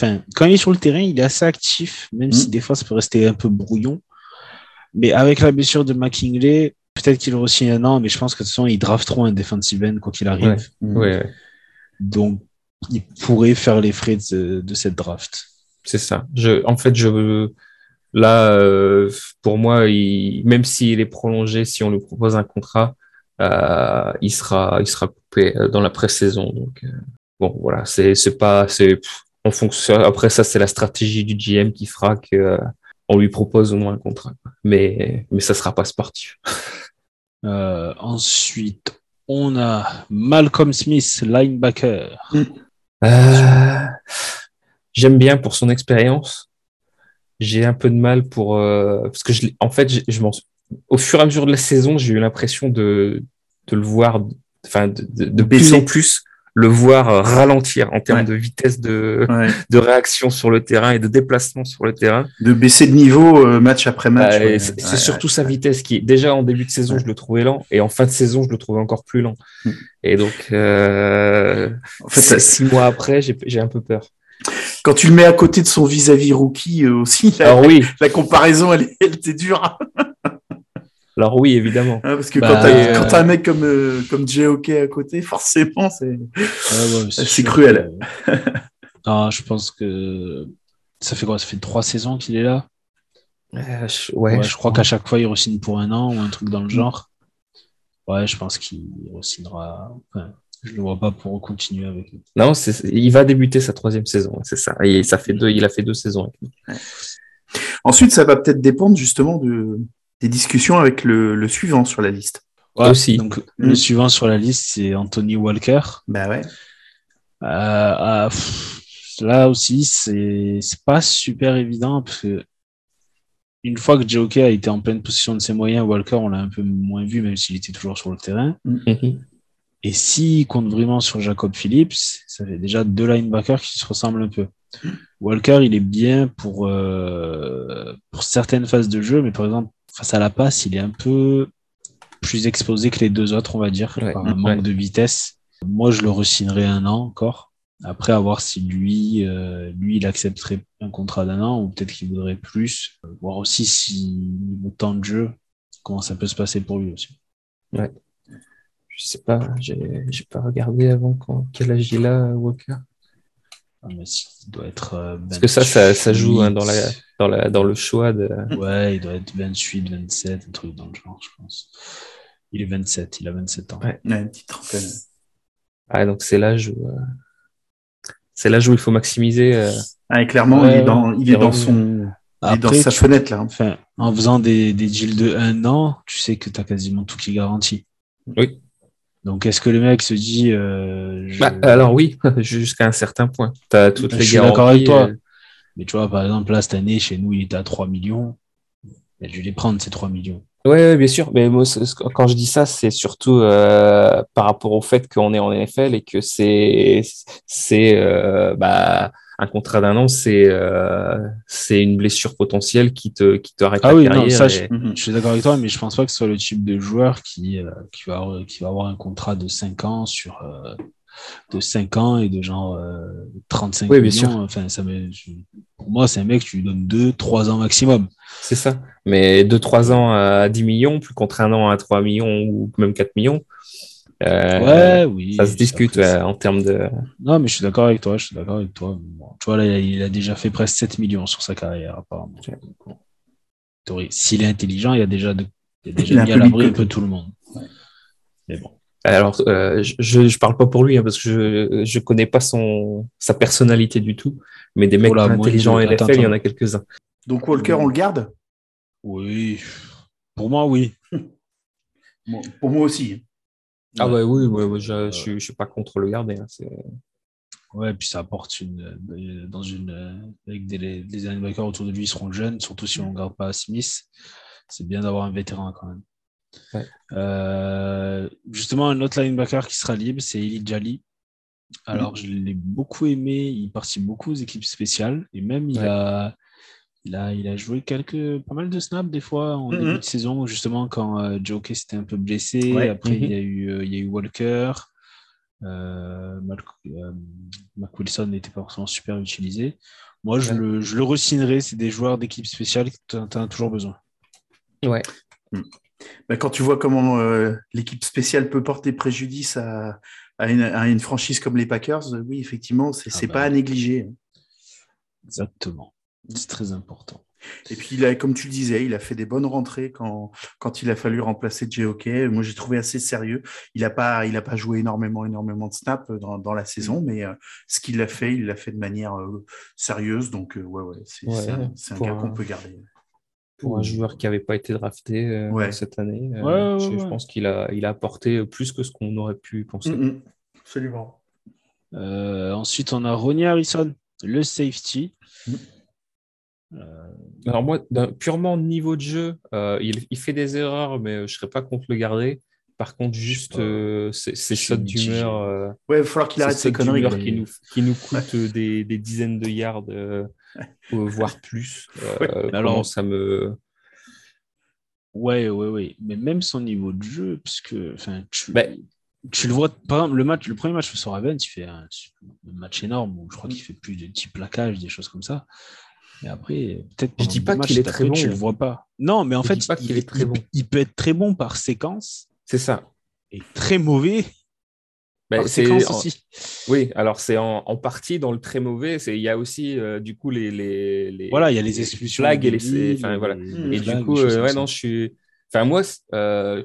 Enfin, quand il est sur le terrain, il est assez actif, même si mm. des fois ça peut rester un peu brouillon. Mais avec la blessure de McKinley, peut-être qu'il aura aussi un an, mais je pense que de toute façon, ils drafteront un defensive end quand il arrive. Mm. Donc, il pourrait faire les frais de, cette draft. C'est ça. Je, en fait, je, là, euh, pour moi, il, même s'il est prolongé, si on lui propose un contrat, euh, il sera, il sera coupé euh, dans la pré-saison. Donc, bon, voilà, c'est, c'est pas, c'est, en fonction, après ça, c'est la stratégie du GM qui fera que euh, on lui propose au moins un contrat. Mais, mais ça sera pas sportif. Euh, ensuite, on a Malcolm Smith, linebacker. Mm. Euh, j'aime bien pour son expérience. J'ai un peu de mal pour parce que je, en fait, je, je au fur et à mesure de la saison, j'ai eu l'impression de, de le voir, enfin, de, de, de plus en plus le voir euh, ralentir en termes de vitesse de, de réaction sur le terrain et de déplacement sur le terrain. De baisser de niveau euh, match après match. c'est surtout sa vitesse qui, déjà en début de saison, je le trouvais lent et en fin de saison, je le trouvais encore plus lent. Mm. Et donc, euh, en fait, six mois après, j'ai un peu peur. Quand tu le mets à côté de son vis-à-vis rookie aussi, la, Alors, oui. la comparaison, elle, elle était dure. Alors oui, évidemment. Ah, parce que quand bah, tu as, un mec comme, euh, comme à côté, forcément, c'est c'est cruel. je pense que ça fait quoi? Ça fait trois saisons qu'il est là? Euh, je... Ouais, je, crois qu'à chaque fois, il re-signe pour un an ou un truc dans le genre. Ouais, je pense qu'il re-signera. Enfin, je ne le vois pas pour continuer avec lui. Non, il va débuter sa troisième saison, c'est ça. Et ça fait deux, il a fait deux saisons Ensuite, ça va peut-être dépendre justement de, des discussions avec le, suivant sur la liste. aussi. Donc, le mm. suivant sur la liste, c'est Anthony Walker. Bah ouais. Euh, là aussi, c'est pas super évident parce que une fois que JOK a été en pleine possession de ses moyens, Walker, on l'a un peu moins vu, même s'il était toujours sur le terrain. Mhm. Et s'il compte vraiment sur Jacob Phillips, ça fait déjà deux linebackers qui se ressemblent un peu. Walker, il est bien pour, euh, pour certaines phases de jeu, mais par exemple, face à la passe, il est un peu plus exposé que les deux autres, on va dire, par un manque de vitesse. Moi, je le resignerai un an encore. Après, à voir si lui, euh, lui, il accepterait un contrat d'un an ou peut-être qu'il voudrait plus. Voir aussi si niveau temps de jeu, comment ça peut se passer pour lui aussi. Ouais. Je sais pas, j'ai pas regardé avant quand, quel âge il a, Walker. Ah, mais il doit être. Euh, Parce que ça, ça, joue hein, dans, la, dans, la, dans le choix de. Ouais, il doit être 28, 27, un truc dans le genre, je pense. Il est 27, il a 27 ans. Ouais, une petite trentaine. Ah, donc c'est l'âge où. Euh, c'est l'âge où il faut maximiser. Euh, ah, clairement, il est dans, il est dans son. il est dans sa fenêtre, là. Enfin, en faisant des, des deals de un an, tu sais que tu as quasiment tout qui est garanti. Oui. Donc, est-ce que le mec se dit. Euh, bah, alors, oui, jusqu'à un certain point. Tu as toutes les je suis d'accord avec toi. Euh, Mais tu vois, par exemple, là, cette année, chez nous, il était à 3 millions. je vais les prendre, ces 3 millions. Oui, bien sûr. Mais moi, quand je dis ça, c'est surtout euh, par rapport au fait qu'on est en NFL et que c'est. c'est bah, un contrat d'un an, c'est euh, c'est une blessure potentielle qui te qui te arrête ah oui, Non, ça, je, suis d'accord avec toi, mais je pense pas que ce soit le type de joueur qui euh, qui va qui va avoir un contrat de 5 ans sur euh, de 5 ans et de genre 35 oui, millions. Sûr. Enfin, ça pour moi, c'est un mec, tu lui donnes 2, 3 ans maximum. C'est ça. Mais 2-3 ans à 10 millions, plus contre un an à 3 millions ou même 4 millions, euh, ouais, oui. Ça se discute en termes de. Non, mais je suis d'accord avec toi. Je suis d'accord avec toi. tu vois, là, il a déjà fait presque 7 millions sur sa carrière, apparemment. S'il est intelligent, il y a déjà, de... il a déjà mis à l'abri un peu tout le monde. Mais bon. Alors, euh, je ne parle pas pour lui, hein, parce que je ne connais pas son, sa personnalité du tout, mais des mecs intelligents à NFL, il y en a quelques-uns. Donc Walker, on le garde? Oui. Pour moi, oui. pour moi aussi. Ah ouais, oui, je, je, suis pas contre le garder. Hein, ouais, puis ça apporte une euh, dans une euh, avec des les linebackers autour de lui ils seront jeunes, surtout si on ne garde pas Smith. C'est bien d'avoir un vétéran quand même. Euh, justement, un autre linebacker qui sera libre, c'est Eli Jali. Alors, je l'ai beaucoup aimé. Il participe beaucoup aux équipes spéciales et même il a il a, il a joué quelques, pas mal de snaps des fois en début de saison, justement quand euh, Joe Kay s'était un peu blessé. Après, il, y a eu, euh, il y a eu Walker. Euh, euh Mac Wilson n'était pas forcément super utilisé. Moi, je, le, je le C'est des joueurs d'équipe spéciale que tu as, toujours besoin. Ouais. Hmm. Bah, quand tu vois comment l'équipe spéciale peut porter préjudice à, à, une, à, une, franchise comme les Packers, oui, effectivement, c'est n'est ah pas bah. à négliger. Exactement. C'est très important. Et puis, il a, comme tu le disais, il a fait des bonnes rentrées quand, quand il a fallu remplacer JOK. Moi, j'ai trouvé assez sérieux. Il n'a pas, il a pas joué énormément, énormément de snaps dans, dans la saison, mais euh, ce qu'il a fait, il l'a fait de manière euh, sérieuse. Donc, euh, ouais, ouais, c'est un, gars qu'on peut garder. Pour un joueur qui n'avait pas été drafté cette année, je, pense qu'il a, il a apporté plus que ce qu'on aurait pu penser. Mm, mm. Absolument. ensuite, on a Ronnie Harrison, le safety. Mm. Alors moi, purement niveau de jeu, euh, il, fait des erreurs, mais je ne serais pas contre le garder. Par contre, juste euh, ces, sautes d'humeur. ouais, il va falloir qu'il arrête ses conneries. Qui nous, qui nous coûtent des, des, dizaines de yards, voire plus. alors, ça me. Ouais, ouais, ouais. Mais même son niveau de jeu, puisque enfin, tu, ben, tu le vois, par exemple, le, match, le premier match sur Ravens, il fait un, un match énorme où je crois qu'il fait plus de 10 plaquages, des choses comme ça. Mais après, peut-être. Je dis pas qu'il est très bon. Tu le vois pas. Non, mais en fait, il, est très bon. il, peut être très bon par séquence. C'est ça. Et très mauvais. Ben, séquence aussi. Oui, alors c'est en, partie dans le très mauvais. Il y a aussi euh, du coup les, les, Voilà, il y a les expulsions. et les. Enfin, voilà. et du coup, euh, ouais, non, je suis. Enfin, moi, euh,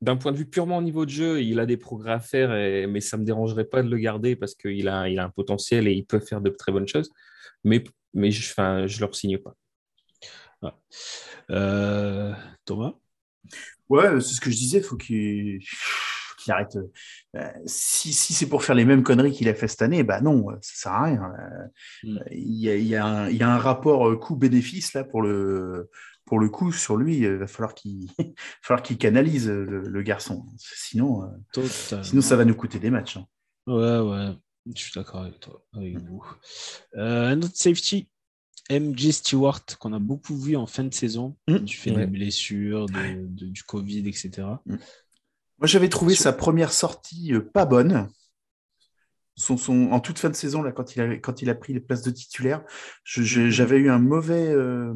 d'un point de vue purement au niveau de jeu, il a des progrès à faire, et... mais ça ne me dérangerait pas de le garder parce qu'il a, il a un potentiel et il peut faire de très bonnes choses. Mais mais je ne leur signe pas. Euh, Thomas? Ouais, c'est ce que je disais, il faut qu'il arrête. Euh, si, si c'est pour faire les mêmes conneries qu'il a fait cette année, bah non, ça sert à rien. Mm. Il y, a, il, y a un, il y, a, un, rapport coût-bénéfice là pour le, pour le coup sur lui. Il va falloir qu'il qu'il canalise le, garçon. Sinon, sinon, ça va nous coûter des matchs. Hein. Ouais, ouais. Je suis d'accord avec toi, avec vous. Euh, un autre safety, MJ Stewart, qu'on a beaucoup vu en fin de saison, mmh. du fait des blessures, du Covid, etc. Mmh. Moi, j'avais trouvé sa première sortie euh, pas bonne. Son, son, en toute fin de saison, là, quand, il a, quand il a pris les places de titulaire, mmh. j'avais eu un mauvais, euh,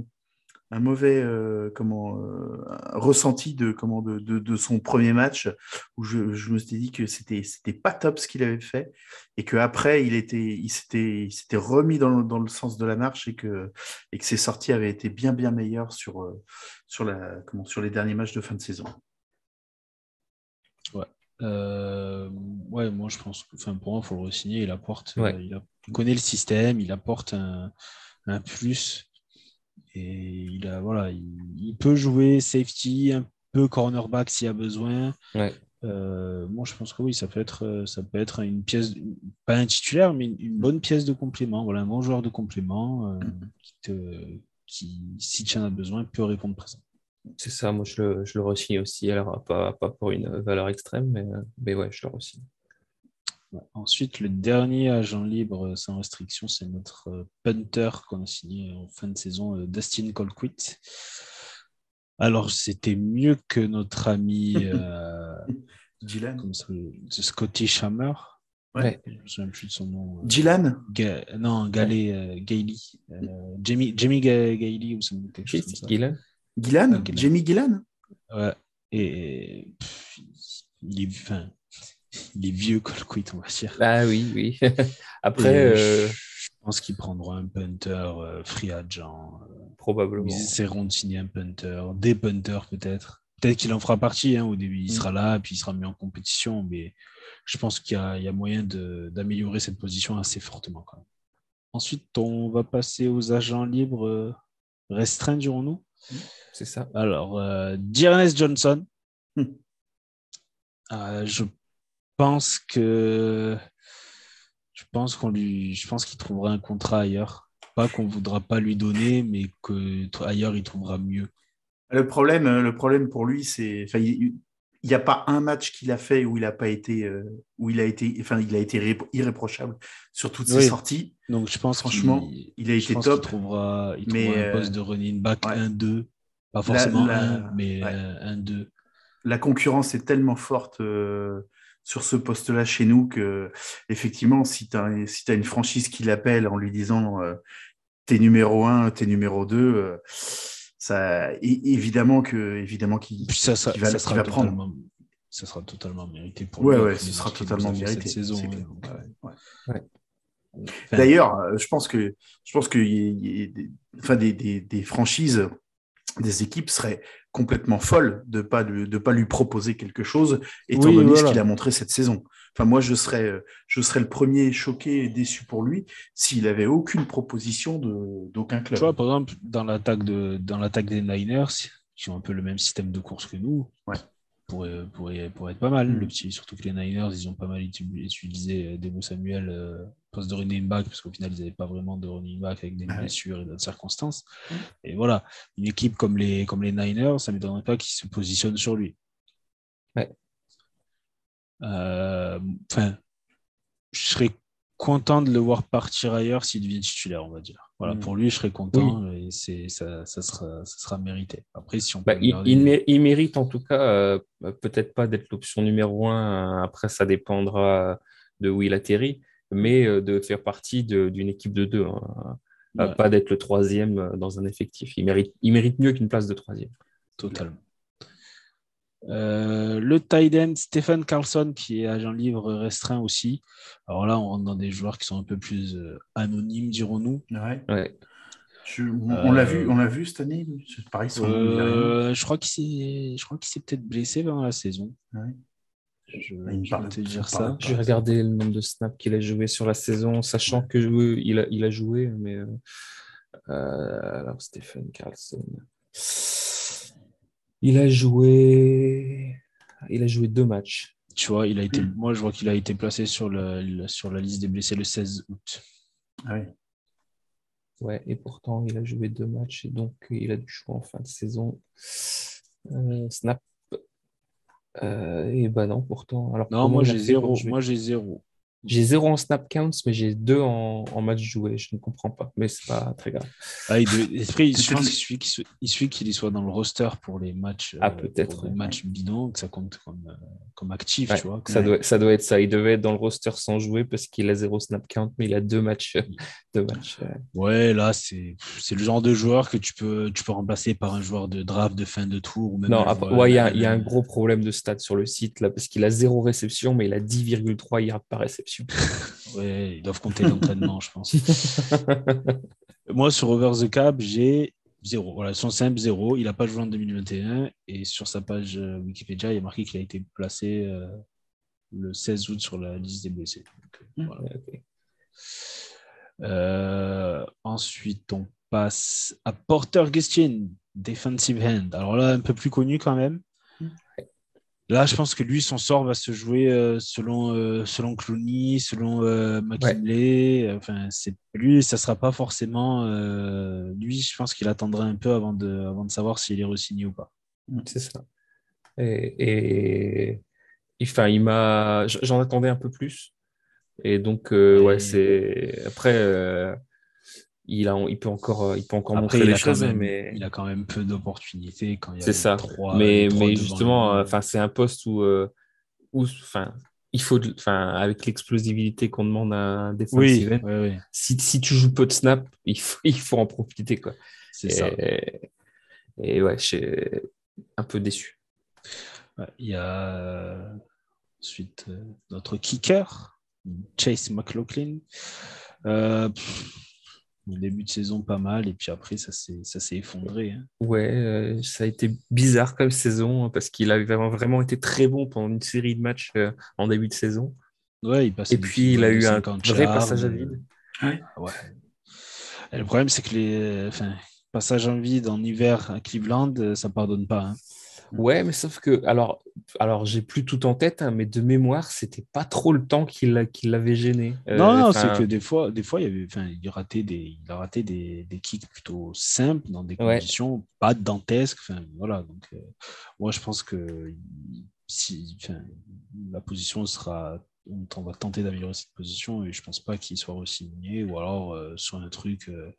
un mauvais euh, comment euh, ressenti de comment de, de, son premier match où je, je me suis dit que c'était c'était pas top ce qu'il avait fait et que après il était il s'était il s'était remis dans le, dans le sens de la marche et que et que ses sorties avaient été bien bien meilleures sur euh, sur la comment sur les derniers matchs de fin de saison. Ouais. ouais, moi je pense que enfin, pour moi, il faut le re-signer. Il apporte, il, il, connaît le système, il apporte un, un plus et il, a, voilà, il, peut jouer safety, un peu cornerback s'il y a besoin. Euh, moi, je pense que oui, ça peut être, ça peut être une pièce, pas un titulaire, mais une, bonne pièce de complément. Voilà, un bon joueur de complément euh, qui, qui, si tu en as besoin, peut répondre présent. C'est ça, moi je le, je le aussi. Alors, pas, pas pour une valeur extrême, mais, mais ouais, je le re Ensuite, le dernier agent libre sans restriction, c'est notre euh, punter qu'on a signé en fin de saison, euh, Dustin Colquitt. Alors, c'était mieux que notre ami euh, Dylan. Scotty Hammer. Ouais. Je me souviens plus de son nom. Dylan Non, Galé, Gailey. Jamie, Jamie Gailey ou quelque chose comme ça. Gillan? Gillan? Jamie Gillan? Ouais. Et, il est, enfin, les vieux Colquitt, on va dire. Ah oui, oui. Après, euh, je pense qu'ils prendront un punter euh, free agent. Euh, Probablement. Ils essaieront de signer un punter, des punters peut-être. Peut-être qu'il en fera partie hein, au début. Il mm. sera là, puis il sera mis en compétition. Mais je pense qu'il y, y, a moyen d'améliorer cette position assez fortement. Quand même. Ensuite, on va passer aux agents libres restreints, dirons-nous. Mm. C'est ça. Alors, euh, Johnson. Mm. je pense que je pense qu'on lui, je pense qu'il trouvera un contrat ailleurs. Pas qu'on voudra pas lui donner, mais que ailleurs il trouvera mieux. Le problème, le problème pour lui, c'est, enfin, il n'y a pas un match qu'il a fait où il a pas été, euh, où il a été, enfin, il a été irréprochable sur toutes ses sorties. Donc je pense franchement, il, a été top. Il trouvera, il mais trouvera un poste de running back 1-2, pas forcément un, mais 1-2. La concurrence est tellement forte. Euh, sur ce poste-là chez nous que, effectivement, si tu as, si as, une franchise qui l'appelle en lui disant euh, t'es numéro 1, t'es numéro 2, euh, ça, évidemment que évidemment qu'il ça, ça, va, ça sera prendre. Ça sera totalement mérité pour ouais, lui. Ouais, ce sera totalement mérité. Cette saison, ouais. D'ailleurs, euh, je pense que je pense que y, y, des, enfin, des, des, des franchises des équipes seraient complètement folles de pas de pas lui proposer quelque chose étant donné ce qu'il a montré cette saison. Enfin moi je serais je serais le premier choqué et déçu pour lui s'il avait aucune proposition d'aucun club. Tu vois par exemple dans l'attaque de dans l'attaque des Niners qui ont un peu le même système de course que nous. Ouais pourrait, pourrait, pourrait être pas mal. Le petit, surtout que les Niners, ils ont pas mal utilisé euh, Demo Samuel euh, poste de running back, parce qu'au final, ils n'avaient pas vraiment de running back avec des blessures et d'autres circonstances. Mm. Et voilà, une équipe comme les, comme les Niners, ça ne m'étonnerait pas qu'ils se positionnent sur lui. Ouais. Euh, enfin, je serais content de le voir partir ailleurs s'il devient titulaire, on va dire. Voilà, mm. pour lui, je serais content et c'est ça, ça, sera, ça sera mérité. Après, si on bah, il, mérite en tout cas euh, peut-être pas d'être l'option numéro un. Après, ça dépendra de où il atterrit, mais euh, de faire partie d'une équipe de deux. Hein. Pas d'être le troisième euh, dans un effectif. Il mérite, il mérite mieux qu'une place de troisième. Totalement. Euh, le tight end Stephen Carlson, qui est agent libre restreint aussi. Alors là, on rentre dans des joueurs qui sont un peu plus euh, anonymes, dirons-nous. Ouais. on l'a vu, on l'a vu cette année. Pareil, euh, je crois qu'il s'est, je crois qu'il s'est peut-être blessé pendant la saison. Je, vais te dire ça. J'ai regardé le nombre de snaps qu'il a joué sur la saison, sachant que il a, il a joué, mais alors Stephen Carlson. Il a joué, il a joué deux matchs. Tu vois, il a été, moi, je vois qu'il a été placé sur, le, sur la liste des blessés le 16 août. Ah oui. Ouais, et pourtant, il a joué deux matchs et donc il a du choix en fin de saison. Euh, snap. Euh, et bah non, pourtant. Alors, non, moi j'ai zéro. Moi j'ai zéro. J'ai zéro en snap counts, mais j'ai deux en, en, match joué. Je ne comprends pas, mais c'est pas très grave. Ah, il, suffit qu'il soit dans le roster pour les matchs, ah, peut-être, matchs bidons, que ça compte comme, euh, comme actif. tu vois, ça, doit, ça doit être ça. Il devait être dans le roster sans jouer parce qu'il a zéro snap count, mais il a deux matchs. deux matchs euh. Ouais, là, c'est le genre de joueur que tu peux, tu peux remplacer par un joueur de draft de fin de tour. Ou même non, il y, a, y a un gros problème de stats sur le site là, parce qu'il a zéro réception, mais il a 10,3 yards par réception. Ouais, ils doivent compter l'entraînement, je pense. Moi, sur Over the Cap, j'ai zéro. Voilà, son simple zéro. Il n'a pas joué en 2021 et sur sa page euh, Wikipédia, il y a marqué qu'il a été placé euh, le 16 août sur la liste des blessés. Euh, ensuite, on passe à Porter Gustin, defensive hand. Alors là, un peu plus connu quand même. Là, je pense que lui, son sort va se jouer euh, selon, euh, selon Clooney, selon euh, McKinley. Enfin, c'est lui, ça sera pas forcément lui. Je pense qu'il attendra un peu avant de, avant de savoir s'il est re-signé ou pas. Mm, c'est ça. Et, enfin, il m'a, j'en attendais un peu plus. Et donc, ouais, c'est après il, a, il peut encore, euh, il peut encore montrer les choses, mais il a quand même peu d'opportunités quand il y a C'est ça. mais, mais justement, euh, enfin, c'est un poste où, euh, où, enfin, il faut, enfin, avec l'explosivité qu'on demande à un défenseur, Si, si, tu joues peu de snap, il faut, il faut en profiter, quoi. C'est ça. Et ouais, je suis un peu déçu. il y a ensuite notre kicker, Chase McLaughlin. Euh, début de saison pas mal et puis après ça s'est effondré. Hein. Ouais, euh, ça a été bizarre comme saison hein, parce qu'il avait vraiment été très bon pendant une série de matchs euh, en début de saison. Ouais, il et puis il a eu un vrai passage à vide. Ouais. le problème c'est que les enfin, passages en vide en hiver à Cleveland, euh, ça pardonne pas. Hein. Ouais, mais sauf que, alors, alors j'ai plus tout en tête, hein, mais de mémoire, c'était pas trop le temps qu'il l'avait gêné. Euh, non, non, c'est que des fois, des fois, il, y avait, enfin, il, ratait des, il a raté des, des kicks plutôt simples dans des conditions pas dantesques. Voilà, donc, euh, moi, je pense que si, la position sera on va tenter d'améliorer cette position et je pense pas qu'il soit re-signé ou alors euh, sur un truc euh,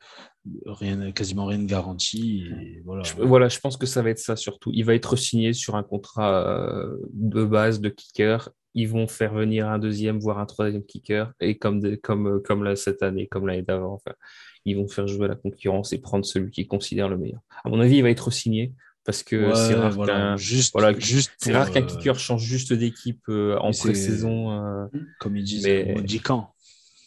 rien, quasiment rien de garanti. voilà. Je, voilà, je pense que ça va être ça surtout. Il va être signé sur un contrat euh, de base de kicker. Ils vont faire venir un deuxième, voire un troisième kicker. Et comme, comme, comme là, cette année, comme l'année d'avant, enfin, ils vont faire jouer la concurrence et prendre celui qu'ils considèrent le meilleur. À mon avis, il va être signé parce que c'est rare qu'un juste, juste rare qu'un euh, kicker change juste d'équipe euh, en pré-saison. Euh, comme ils disent, mais...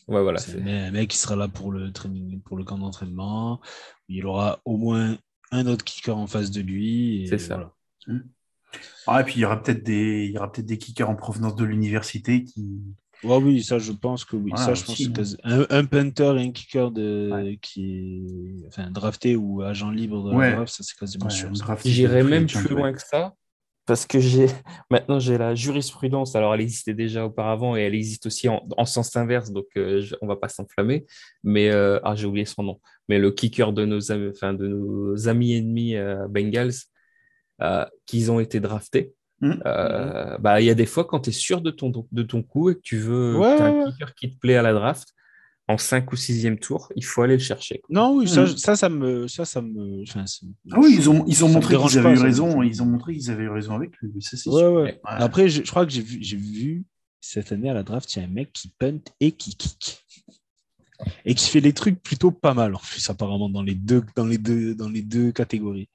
Ouais, voilà. C'est un mec qui sera là pour le training, pour le camp d'entraînement. Il aura au moins un autre kicker en face de lui. C'est ça. Ah, et puis il y aura peut-être des, il y aura peut-être des kickers en provenance de l'université qui, oui, ça, je pense que oui. ça, je pense un, punter et un kicker de, qui est enfin, drafté ou agent libre de la draft, ça, c'est quasiment sûr. J'irais même plus loin que ça parce que j'ai maintenant j'ai la jurisprudence. Alors, elle existait déjà auparavant et elle existe aussi en, sens inverse, donc on euh, on va pas s'enflammer. Mais euh, ah, j'ai oublié son nom. Mais le kicker de nos, enfin, de nos amis ennemis euh, Bengals, qu'ils ont été draftés. Mmh. Euh, bah, il y a des fois, quand tu es sûr de ton, de ton coup et que tu veux un kicker qui te plaît à la draft, en 5 ou 6e tour, il faut aller le chercher. Non, oui, ça, mmh. ça, ça, me. Ça, ça me ah oui, ils ont, ils ont montré qu'ils avaient eu raison. Ils ont montré qu'ils avaient eu raison avec lui. Ouais, ouais. Après, je, je, crois que j'ai vu, vu cette année à la draft, il y a un mec qui punt et qui kick et qui fait les trucs plutôt pas mal en plus apparemment dans les deux dans les deux dans les deux catégories.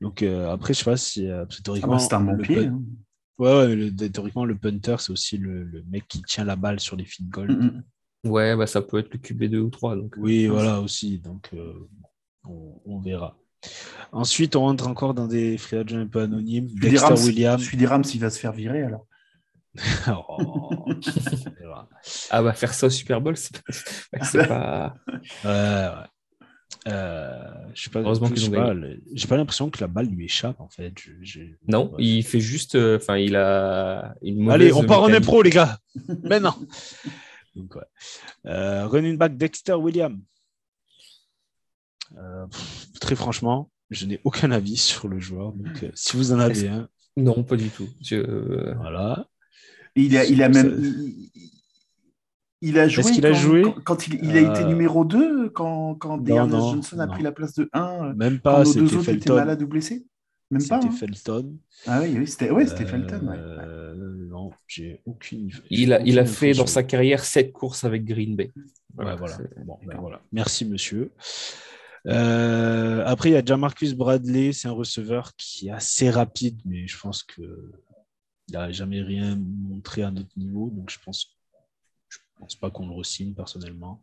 Donc euh, après je sais pas si euh, théoriquement ah bah, c'est un bon pied. Hein. Ouais, ouais le, théoriquement le punter c'est aussi le, le, mec qui tient la balle sur les feed goal. Mm, mm. Ouais, bah ça peut être le QB2 ou 3 donc. Oui, voilà aussi donc euh, on, on, verra. Ensuite, on rentre encore dans des free agents un peu anonymes. Dexter Williams. Celui des Rams, il va se faire virer alors. Oh. ah bah faire ça au Super Bowl, c'est pas. Ouais, ouais. Euh, je sais pas, Heureusement qu'ils j'ai ont pas, gagné. le- j'ai pas l'impression que la balle lui échappe en fait. Je- Non, il fait juste. euh, Enfin, il a une. Allez, on part en impro, les gars. Mais non. Donc, ouais. Euh, running back Dexter William. Euh, pff, très franchement, je n'ai aucun avis sur le joueur. Donc, euh, si vous en avez un, Non, pas du tout. Je- voilà. Il a, il a même. Il, il a joué. Est-ce qu'il a quand, joué quand, quand il, il a été Euh, numéro 2 quand, quand non, Dearness non, Johnson a non. pris la place de 1 Même quand pas, nos deux étaient Felton. malades ou blessés? Même pas. C'était hein Felton. Ah oui, oui c'était ouais, c'était Felton. ouais. Euh, Non, j'ai aucune. Il a, il a fait dans sa carrière sept courses avec Green Bay. Ouais, voilà. Bon, ben voilà. Merci, monsieur. Euh, après, il y a Jamarcus Bradley, c'est un receveur qui est assez rapide, mais je pense que il n'a jamais rien montré à notre niveau, donc je pense, je pense pas qu'on le re-signe personnellement.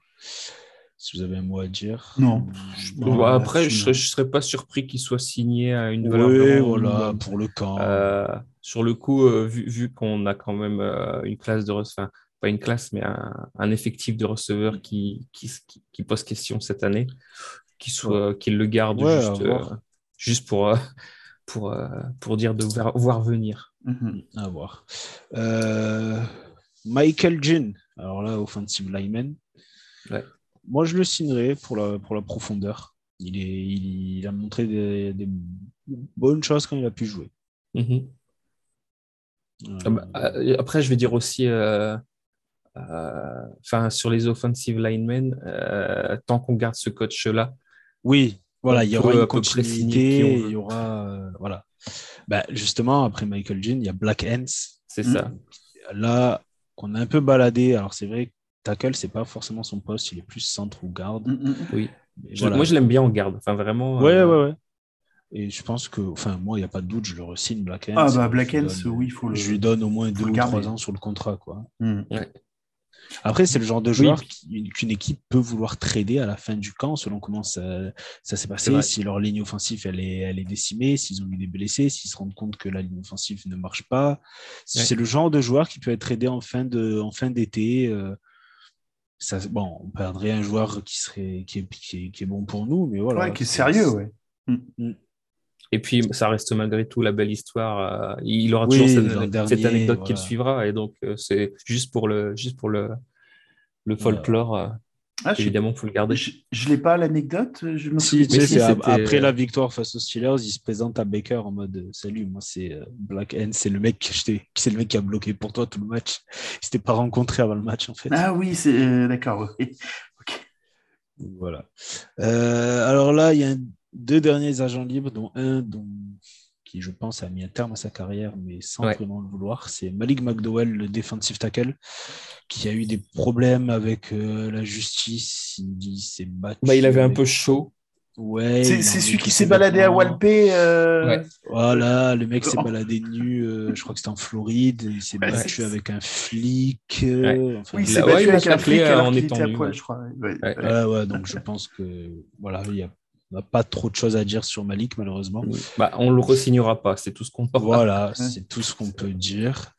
Si vous avez un mot à dire. Non. Bon, après, je ne serais pas surpris qu'il soit signé à une valeur Oui, voilà, pour le camp. Euh, sur le coup, euh, vu, vu qu'on a quand même euh, une classe de receveurs, pas une classe, mais un, un effectif de receveurs qui, qui, qui, qui pose question cette année, qu'il soit, qu'il le garde Ouais, juste, euh, juste pour, euh, pour, euh, pour dire de voir, voir Mhm. À voir. Euh, Michael Jin, alors là, offensive lineman. Ouais. Moi, je le signerais pour la, pour la profondeur. Il, est, il, il a montré des, des bonnes choses quand il a pu jouer. Mhm. Euh, Ah bah, euh, Après, je vais dire aussi, euh, euh, enfin, sur les offensive linemen, euh, tant qu'on garde ce coach-là, oui, voilà, il y aura une continuité, il y aura. euh, voilà. Bah, justement, après Michael Jin, il y a Black Ants. c'est Mhm. ça. Là, qu'on a un peu baladé. Alors, c'est vrai, tackle, c'est pas forcément son poste, il est plus centre ou garde. Oui. Mais Je- voilà. Moi, je l'aime bien en garde. Enfin, vraiment. Ouais, euh, ouais, ouais. Et je pense que, enfin, moi, il n'y a pas de doute, je le re-signe, Black Ants. Ah bah Black donne- oui, il faut le. Je lui donne au moins deux ou trois ans sur le contrat, quoi. Après, c'est le genre de joueur qu'une équipe peut vouloir trader à la fin du camp, selon comment ça, ça s'est passé. Si leur ligne offensive elle est, elle est décimée, s'ils ont eu des blessés, s'ils se rendent compte que la ligne offensive ne marche pas. Ouais. C'est le genre de joueur qui peut être tradé en fin de, en fin d'été. euh, ça, bon, on perdrait un joueur qui serait, qui est, qui est, qui est bon pour nous, mais voilà. Ouais, qui est sérieux, ouais. Et puis, ça reste malgré tout la belle histoire. euh, il aura Oui, toujours cette, dernier, cette anecdote qui le voilà. suivra. Et donc, euh, c'est juste pour le, juste pour le, le folklore. euh, Ah, évidemment, il faut le garder. je, je l'ai pas l'anecdote. Je me Si, souviens- tu sais, Mais si, c'est ap- c'était- après la victoire face aux Steelers, il se présente à Baker en mode Salut, moi c'est Black Hand, c'est le mec que c'est le mec qui a bloqué pour toi tout le match. Ils s'étaient pas rencontrés avant le match en fait. Ah oui, c'est euh, d'accord. oui. Donc, Voilà. Euh, alors là, il y a un- deux derniers agents libres, dont un dont, qui, je pense, a mis un terme à sa carrière, mais sans Ouais. vraiment le vouloir. C'est Malik McDowell, le defensive tackle, qui a eu des problèmes avec euh, la justice. Il, s'est battu. Bah, il avait un peu chaud. Ouais. C'est celui qui ses s'est baladé à. Walpé. euh, Ouais. Voilà, le mec s'est baladé nu, euh, je crois que c'était en Floride, il s'est Ouais, battu avec un flic. euh, enfin, Oui, il s'est a- battu avec un flic alors en étant était à nu, poil, ouais. je crois. Ouais, Ouais. ouais. ouais, ouais, donc je pense que voilà, il y a- n'a pas trop de choses à dire sur Malik, malheureusement. Bah, on le re-signera pas. C'est tout ce qu'on aura. Voilà, c'est tout ce qu'on peut dire.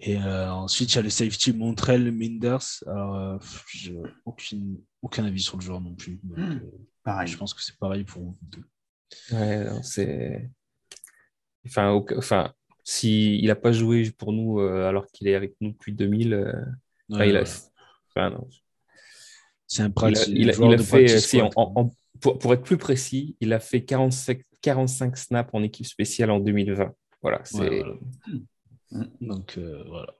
Et euh, ensuite, il y a le safety Montrell Minders. Alors, euh, j'ai aucune, aucun avis sur le joueur non plus. Donc, Hmm. euh, Pareil. je pense que c'est pareil pour vous deux. Ouais, non, c'est. Enfin, au- enfin, si il n'a pas joué pour nous euh, alors qu'il est avec nous depuis 2000, euh, enfin, Ouais, il a, voilà. enfin, non, C'est un il a, pratique. il a- il fait, si, en- pour, pour être plus précis, il a fait 45, 45 snaps en équipe spéciale en 2020. Voilà, c'est. Ouais, voilà. Donc euh, voilà.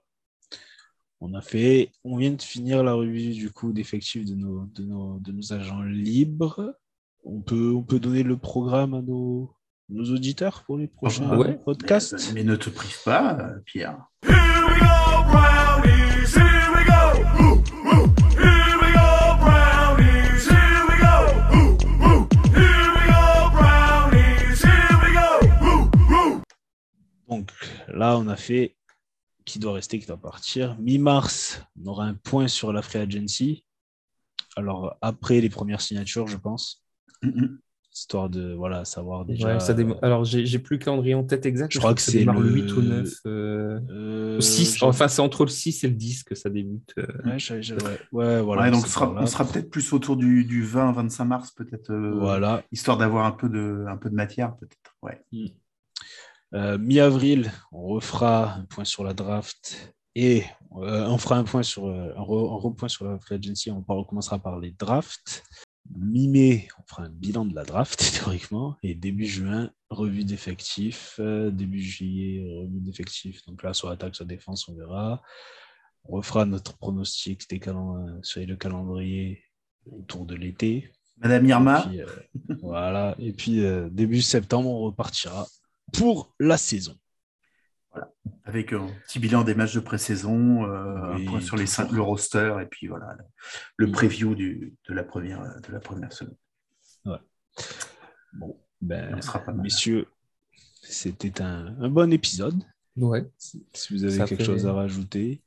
On a fait, on vient de finir la revue du coup d'effectifs de nos, de nos, de nos agents libres. On peut, on peut donner le programme à nos, nos auditeurs pour les prochains Ouais. podcasts? Mais, mais ne te prive pas, euh, Pierre. Here we go, là, on a fait qui doit rester, qui doit partir. Mi-mars, on aura un point sur la Free Agency. Alors après les premières signatures, je pense. Mhm. histoire de voilà, savoir déjà. Ouais, ça déma- Alors, j'ai plus le calendrier en tête exact. Je crois que ça c'est le le- 8 ou 9. euh, Euh, ou 6. je- Enfin, c'est entre le 6 et le 10 que ça débute. euh. Ouais, ouais, ouais, voilà. Ouais, donc sera- on sera peut-être plus autour du, du 20-25 mars, peut-être, euh, Voilà. histoire d'avoir un peu de, un peu de matière, peut-être. Ouais. Euh, Mi-avril, on refera un point sur la draft et euh, on fera un point sur euh, un, re- un repoint sur la free agency. On recommencera par les drafts. Mi-mai, on fera un bilan de la draft théoriquement et début juin, revue d'effectifs. Début juillet, revue d'effectifs. Donc là, soit attaque, soit défense, on verra. On refera notre pronostic des sur le calendrier autour de l'été. Madame Irma, Et puis, voilà. Et puis début septembre, on repartira pour la saison. avec un petit bilan des matchs de pré-saison, euh, Oui, un point sur les cinq- le roster, et puis voilà, le, le Mm. preview du, de, la première, de la première semaine. Bon, ben, On sera pas mal. messieurs, c'était un, un bon épisode. Ouais. Si si vous avez Ça quelque fait- chose à rajouter.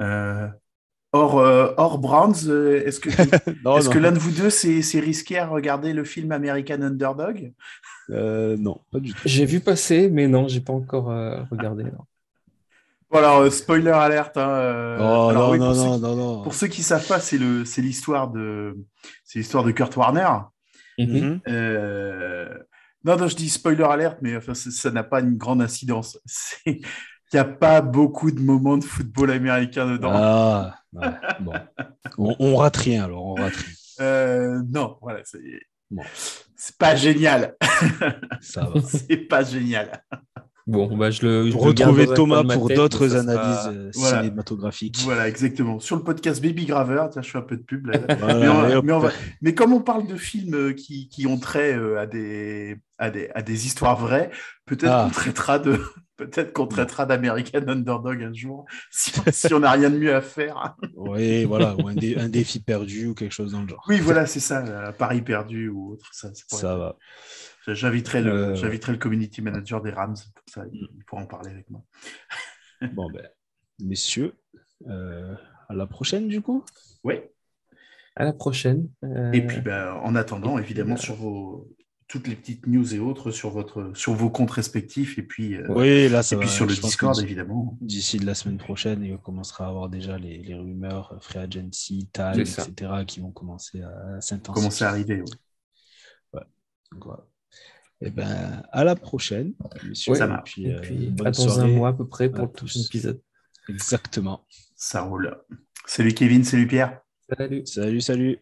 Euh, hors, euh, hors Browns, euh, est-ce que, est-ce non. que l'un de vous deux c'est c'est risqué à regarder le film American Underdog? Euh, non, pas du tout. J'ai vu passer, mais non, j'ai pas encore euh, regardé. non. Bon, alors, euh, spoiler alerte. hein, euh, Oh, alors, non, oui, non, pour ceux non, qui- non, non. Pour ceux qui savent pas, c'est le, c'est l'histoire de, c'est l'histoire de Kurt Warner. Mhm. Mhm. Euh, Non, non, je dis spoiler alerte, mais enfin, ça- ça n'a pas une grande incidence. C'est- Il n'y a pas beaucoup de moments de football américain dedans. Ah, ouais, bon. On, on rate rien alors, on rate rien. Euh, non, voilà, c'est Bon. c'est pas génial. Ça va. c'est pas génial. Bon, bah, je le. je retrouver un Thomas pour d'autres sera- analyses euh, Voilà. cinématographiques. Voilà, exactement. Sur le podcast Baby Graver, tiens, je fais un peu de pub. là. Voilà, mais, on- mais va- mais comme on parle de films euh, qui, qui ont trait euh, à, des, à, des, à des histoires vraies, peut-être Ah. qu'on traitera de. Peut-être qu'on traitera d'American Underdog un jour, si, si on n'a rien de mieux à faire. Oui, voilà, ou un, dé- un défi perdu ou quelque chose dans le genre. Oui, voilà, c'est ça, euh, Paris perdu ou autre. Ça, ça pourrait Ça être- va. J'inviterai le, Euh, j'inviterai le community manager des Rams, comme ça, il, il pourra en parler avec moi. Bon, ben, messieurs, euh, à la prochaine du coup. Oui. À la prochaine. Euh, Et puis, ben, en attendant, puis, évidemment, euh, sur vos toutes les petites news et autres sur votre sur vos comptes respectifs et puis euh, Oui, là, ça et puis sur le Discord évidemment. D'ici de la semaine prochaine, il commencera à avoir déjà les, les rumeurs, Free Agency, Time, etc., qui vont commencer à s'intensifier. Commencer à arriver. ouais. Donc, voilà. Et ben, à la prochaine. Ouais, ça Et marche. puis, et euh, puis, à dans un mois à peu près pour le prochain épisode. Exactement. Ça roule. Salut Kevin, salut Pierre. Salut. Salut, salut.